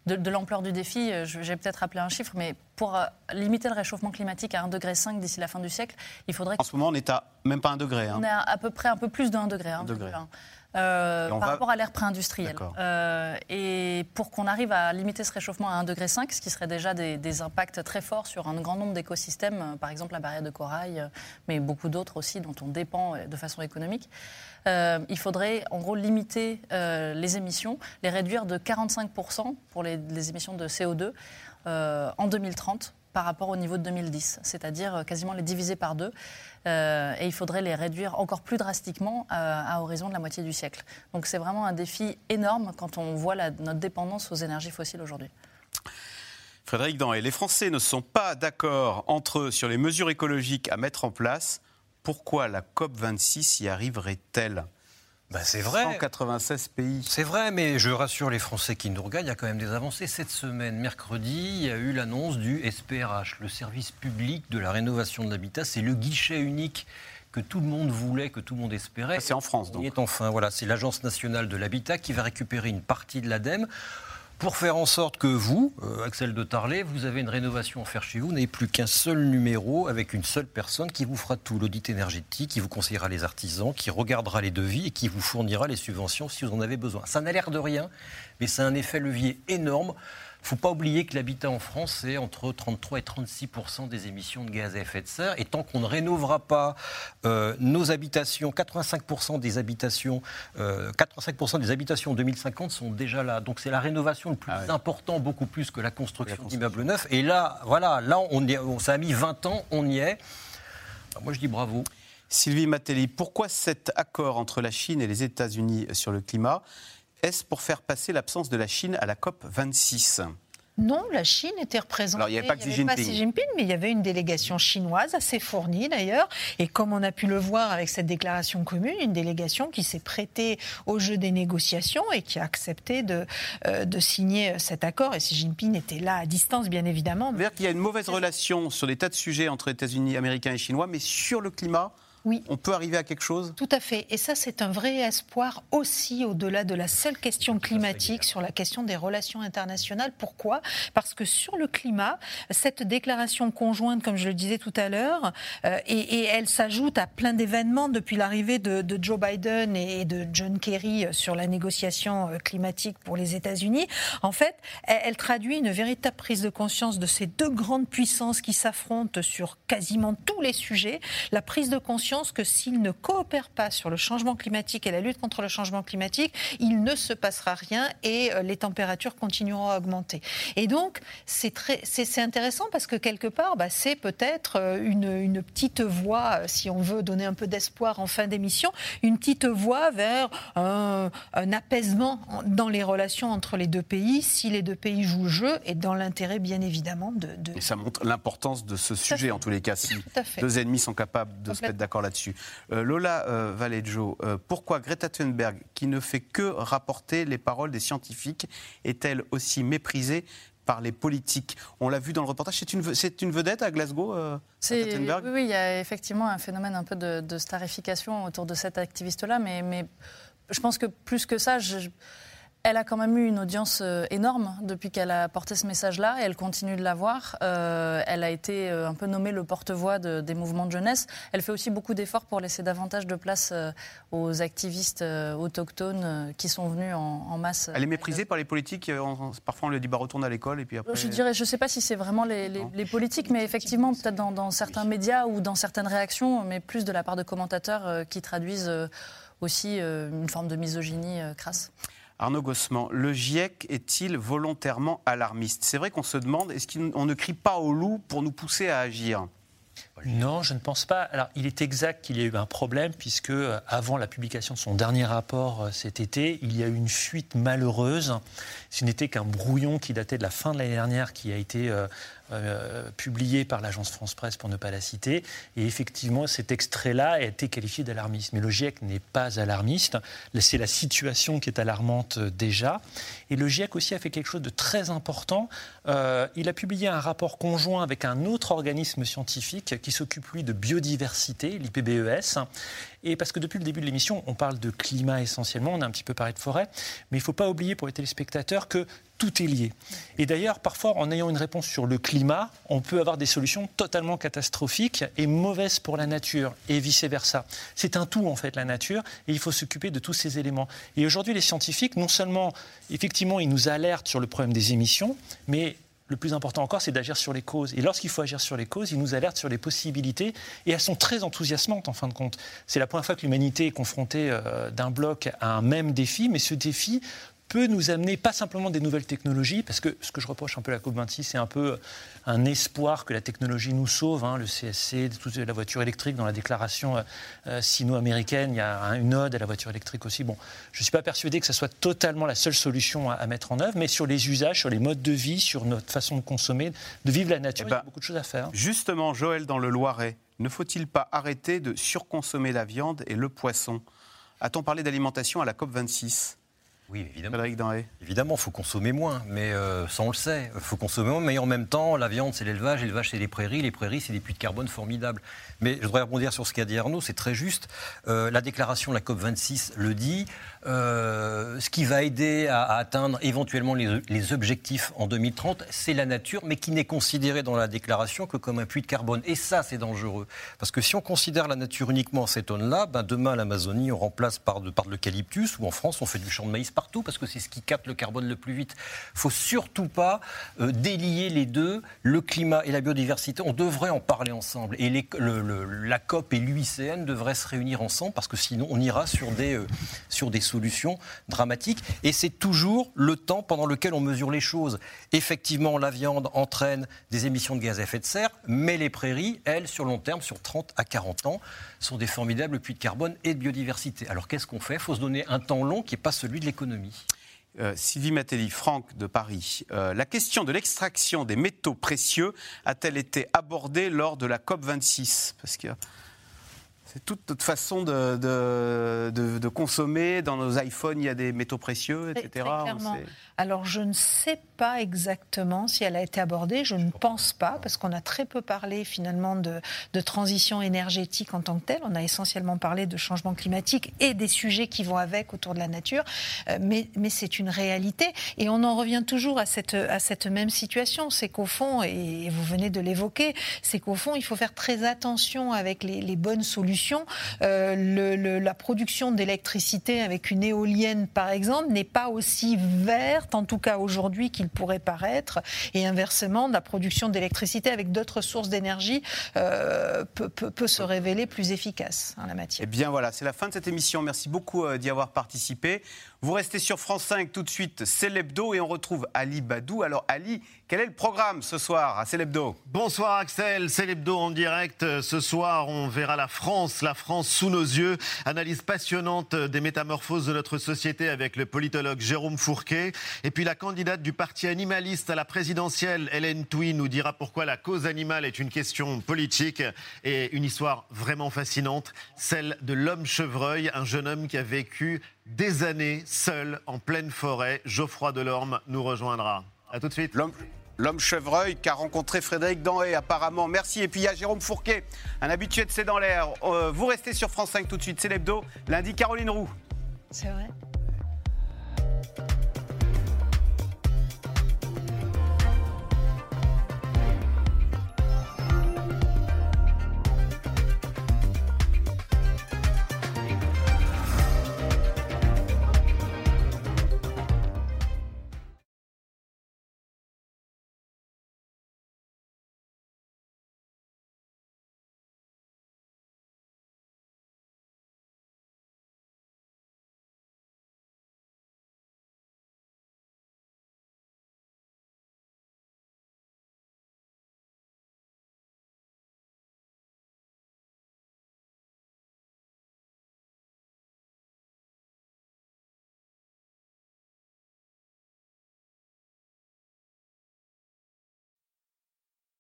de, l'ampleur du défi, j'ai peut-être rappelé un chiffre, mais pour limiter le réchauffement climatique à 1,5 degré d'ici la fin du siècle, il faudrait... En ce moment, on est à même pas 1 degré. Hein. On est à, à peu près un peu plus de 1 degré. 1 degré. Euh, par rapport à l'ère préindustrielle. Euh, et pour qu'on arrive à limiter ce réchauffement à 1,5 degré, ce qui serait déjà des, impacts très forts sur un grand nombre d'écosystèmes, euh, par exemple la barrière de corail, mais beaucoup d'autres aussi dont on dépend de façon économique, il faudrait en gros limiter les émissions, les réduire de 45% pour les, les, émissions de CO2 en 2030 par rapport au niveau de 2010, c'est-à-dire quasiment les diviser par deux. Euh, et il faudrait les réduire encore plus drastiquement euh, à, horizon de la moitié du siècle. Donc c'est vraiment un défi énorme quand on voit notre dépendance aux énergies fossiles aujourd'hui. Frédéric Danhé, les Français ne sont pas d'accord entre eux sur les mesures écologiques à mettre en place. Pourquoi la COP26 y arriverait-elle? Bah, c'est vrai. 196 pays. C'est vrai, mais je rassure les Français qui nous regardent, il y a quand même des avancées. Cette semaine, mercredi, il y a eu l'annonce du SPRH, le service public de la rénovation de l'habitat. C'est le guichet unique que tout le monde voulait, que tout le monde espérait. C'est en France, donc. Il est enfin, voilà, c'est l'Agence nationale de l'habitat qui va récupérer une partie de l'ADEME pour faire en sorte que vous, euh, Axel de Tarlet, vous avez une rénovation à faire chez vous, vous n'avez plus qu'un seul numéro avec une seule personne qui vous fera tout, l'audit énergétique, qui vous conseillera les artisans, qui regardera les devis et qui vous fournira les subventions si vous en avez besoin. Ça n'a l'air de rien, mais c'est un effet levier énorme il ne faut pas oublier que l'habitat en France, c'est entre 33 et 36% des émissions de gaz à effet de serre. Et tant qu'on ne rénovera pas euh, nos habitations, 85 des habitations, 85 euh, des habitations en 2050 sont déjà là. Donc c'est la rénovation le plus ah important, beaucoup plus que la construction, d'immeubles neufs. Et là, voilà, là, on y ça a mis 20 ans, on y est. moi, je dis bravo. Sylvie Matelli, pourquoi cet accord entre la Chine et les États-Unis sur le climat? Est-ce pour faire passer l'absence de la Chine à la COP 26 non, la Chine était représentée. Alors, il n'y avait pas Xi Jinping. Xi Jinping, mais il y avait une délégation chinoise assez fournie d'ailleurs. Et comme on a pu le voir avec cette déclaration commune, une délégation qui s'est prêtée au jeu des négociations et qui a accepté de, euh, de signer cet accord. Et Xi Jinping était là à distance, bien évidemment. C'est-à-dire qu'il y a une mauvaise relation sur des tas de sujets entre États-Unis, Américains et Chinois, mais sur le climat, oui. On peut arriver à quelque chose? Tout à fait. Et ça, c'est un vrai espoir aussi au-delà de la seule question climatique, sur la question des relations internationales. Pourquoi? Parce que sur le climat, cette déclaration conjointe, comme je le disais tout à l'heure, euh, et, elle s'ajoute à plein d'événements depuis l'arrivée de, Joe Biden et de John Kerry sur la négociation euh, climatique pour les États-Unis, en fait, elle traduit une véritable prise de conscience de ces deux grandes puissances qui s'affrontent sur quasiment tous les sujets. La prise de conscience que s'ils ne coopèrent pas sur le changement climatique et la lutte contre le changement climatique, il ne se passera rien et euh, les températures continueront à augmenter. Et donc, c'est intéressant parce que quelque part, bah, c'est peut-être euh, une, une, petite voie, euh, si on veut donner un peu d'espoir en fin d'émission, une petite voie vers un, apaisement dans les relations entre les deux pays, si les deux pays jouent le jeu, et dans l'intérêt, bien évidemment, de, Et ça montre l'importance de ce sujet, en tous les cas. Si deux ennemis sont capables de se mettre d'accord là-dessus. Euh, Lola euh, Valeggio, euh, pourquoi Greta Thunberg, qui ne fait que rapporter les paroles des scientifiques, est-elle aussi méprisée par les politiques? On l'a vu dans le reportage, c'est une, une, vedette à Glasgow, Thunberg? oui, oui, il y a effectivement un phénomène un peu de, starification autour de cette activiste-là, mais, mais, je pense que plus que ça, je, elle a quand même eu une audience euh, énorme depuis qu'elle a porté ce message-là et elle continue de l'avoir. Euh, elle a été euh, un peu nommée le porte-voix des mouvements de jeunesse. Elle fait aussi beaucoup d'efforts pour laisser davantage de place aux activistes autochtones qui sont venus en, masse. Elle est méprisée par les politiques. Parfois, on lui dit bah, retourne à l'école et puis après. Je dirais, je ne sais pas si c'est vraiment les, politiques, mais effectivement, peut-être dans, dans, certains médias ou dans certaines réactions, mais plus de la part de commentateurs qui traduisent aussi une forme de misogynie crasse. Arnaud Gossement, le GIEC est-il volontairement alarmiste? C'est vrai qu'on se demande, est-ce qu'on ne crie pas au loup pour nous pousser à agir? Non, je ne pense pas. Alors, il est exact qu'il y a eu un problème, puisque euh, avant la publication de son dernier rapport euh, cet été, il y a eu une fuite malheureuse. Ce n'était qu'un brouillon qui datait de la fin de l'année dernière, qui a été euh, publié par l'agence France Presse, pour ne pas la citer. Et effectivement, cet extrait-là a été qualifié d'alarmiste. Mais le GIEC n'est pas alarmiste. C'est la situation qui est alarmante euh, déjà. Et le GIEC aussi a fait quelque chose de très important. Euh, il a publié un rapport conjoint avec un autre organisme scientifique qui s'occupe, lui, de biodiversité, l'IPBES. Et parce que depuis le début de l'émission, on parle de climat essentiellement, on a un petit peu parlé de forêt, mais il ne faut pas oublier pour les téléspectateurs que tout est lié. Et d'ailleurs, parfois, en ayant une réponse sur le climat, on peut avoir des solutions totalement catastrophiques et mauvaises pour la nature, et vice-versa. C'est un tout, en fait, la nature, et il faut s'occuper de tous ces éléments. Et aujourd'hui, les scientifiques, non seulement, effectivement, ils nous alertent sur le problème des émissions, mais le plus important encore, c'est d'agir sur les causes. Et lorsqu'il faut agir sur les causes, ils nous alertent sur les possibilités, et elles sont très enthousiasmantes en fin de compte. C'est la première fois que l'humanité est confrontée euh, d'un bloc à un même défi, mais ce défi peut nous amener pas simplement des nouvelles technologies, parce que ce que je reproche un peu à la COP26, c'est un peu un espoir que la technologie nous sauve. Hein, le CSC, la voiture électrique, dans la déclaration euh, euh, sino-américaine, il y a une ode à la voiture électrique aussi. Bon, je ne suis pas persuadé que ce soit totalement la seule solution à, mettre en œuvre, mais sur les usages, sur les modes de vie, sur notre façon de consommer, de vivre la nature, eh il y a ben, beaucoup de choses à faire. Justement, Joël, dans le Loiret, ne faut-il pas arrêter de surconsommer la viande et le poisson? A-t-on parlé d'alimentation à la COP26? Oui, évidemment. Évidemment, il faut consommer moins, mais euh, ça on le sait. Il faut consommer moins, mais en même temps, la viande c'est l'élevage, l'élevage c'est les prairies, les prairies c'est des puits de carbone formidables. Mais je voudrais rebondir sur ce qu'a dit Arnaud, c'est très juste. Euh, la déclaration de la COP26 le dit. Euh, ce qui va aider à, atteindre éventuellement les, objectifs en 2030, c'est la nature, mais qui n'est considérée dans la déclaration que comme un puits de carbone. Et ça, c'est dangereux. Parce que si on considère la nature uniquement en cette tonnes-là, ben demain, l'Amazonie, on remplace par de, l'eucalyptus, ou en France, on fait du champ de maïs partout, parce que c'est ce qui capte le carbone le plus vite. Il ne faut surtout pas euh, délier les deux, le climat et la biodiversité. On devrait en parler ensemble. Et la COP et l'UICN devraient se réunir ensemble, parce que sinon, on ira sur des, euh, sur des solution dramatique. Et c'est toujours le temps pendant lequel on mesure les choses. Effectivement, la viande entraîne des émissions de gaz à effet de serre, mais les prairies, elles, sur long terme, sur 30 à 40 ans, sont des formidables puits de carbone et de biodiversité. Alors qu'est-ce qu'on fait? Il faut se donner un temps long qui n'est pas celui de l'économie. Euh, Sylvie Matelli, Franck de Paris. Euh, la question de l'extraction des métaux précieux a-t-elle été abordée lors de la COP26 Parce que c'est toute notre façon de, de, consommer. Dans nos iPhones, il y a des métaux précieux, etc. Alors, je ne sais pas exactement si elle a été abordée. Je ne pense pas, parce qu'on a très peu parlé finalement de, transition énergétique en tant que telle. On a essentiellement parlé de changement climatique et des sujets qui vont avec autour de la nature. Euh, mais, c'est une réalité. Et on en revient toujours à cette, même situation. C'est qu'au fond, et vous venez de l'évoquer, c'est qu'au fond, il faut faire très attention avec les, bonnes solutions euh, la production d'électricité avec une éolienne, par exemple, n'est pas aussi verte, en tout cas aujourd'hui, qu'il pourrait paraître. Et inversement, la production d'électricité avec d'autres sources d'énergie euh, peut, peut, se révéler plus efficace en la matière. Eh bien voilà, c'est la fin de cette émission. Merci beaucoup euh, d'y avoir participé. Vous restez sur France 5 tout de suite, c'est l'hebdo et on retrouve Ali Badou. Alors Ali, quel est le programme ce soir à Célébdo Bonsoir Axel, Célébdo en direct. Ce soir, on verra la France, la France sous nos yeux. Analyse passionnante des métamorphoses de notre société avec le politologue Jérôme Fourquet. Et puis la candidate du parti animaliste à la présidentielle, Hélène Touy, nous dira pourquoi la cause animale est une question politique et une histoire vraiment fascinante, celle de l'homme chevreuil, un jeune homme qui a vécu des années seul en pleine forêt. Geoffroy Delorme nous rejoindra. A tout de suite. L'homme chevreuil qu'a rencontré Frédéric Danhé apparemment. Merci. Et puis il y a Jérôme Fourquet, un habitué de C'est dans l'air. Euh, vous restez sur France 5 tout de suite. C'est l'hebdo. Lundi, Caroline Roux. C'est vrai.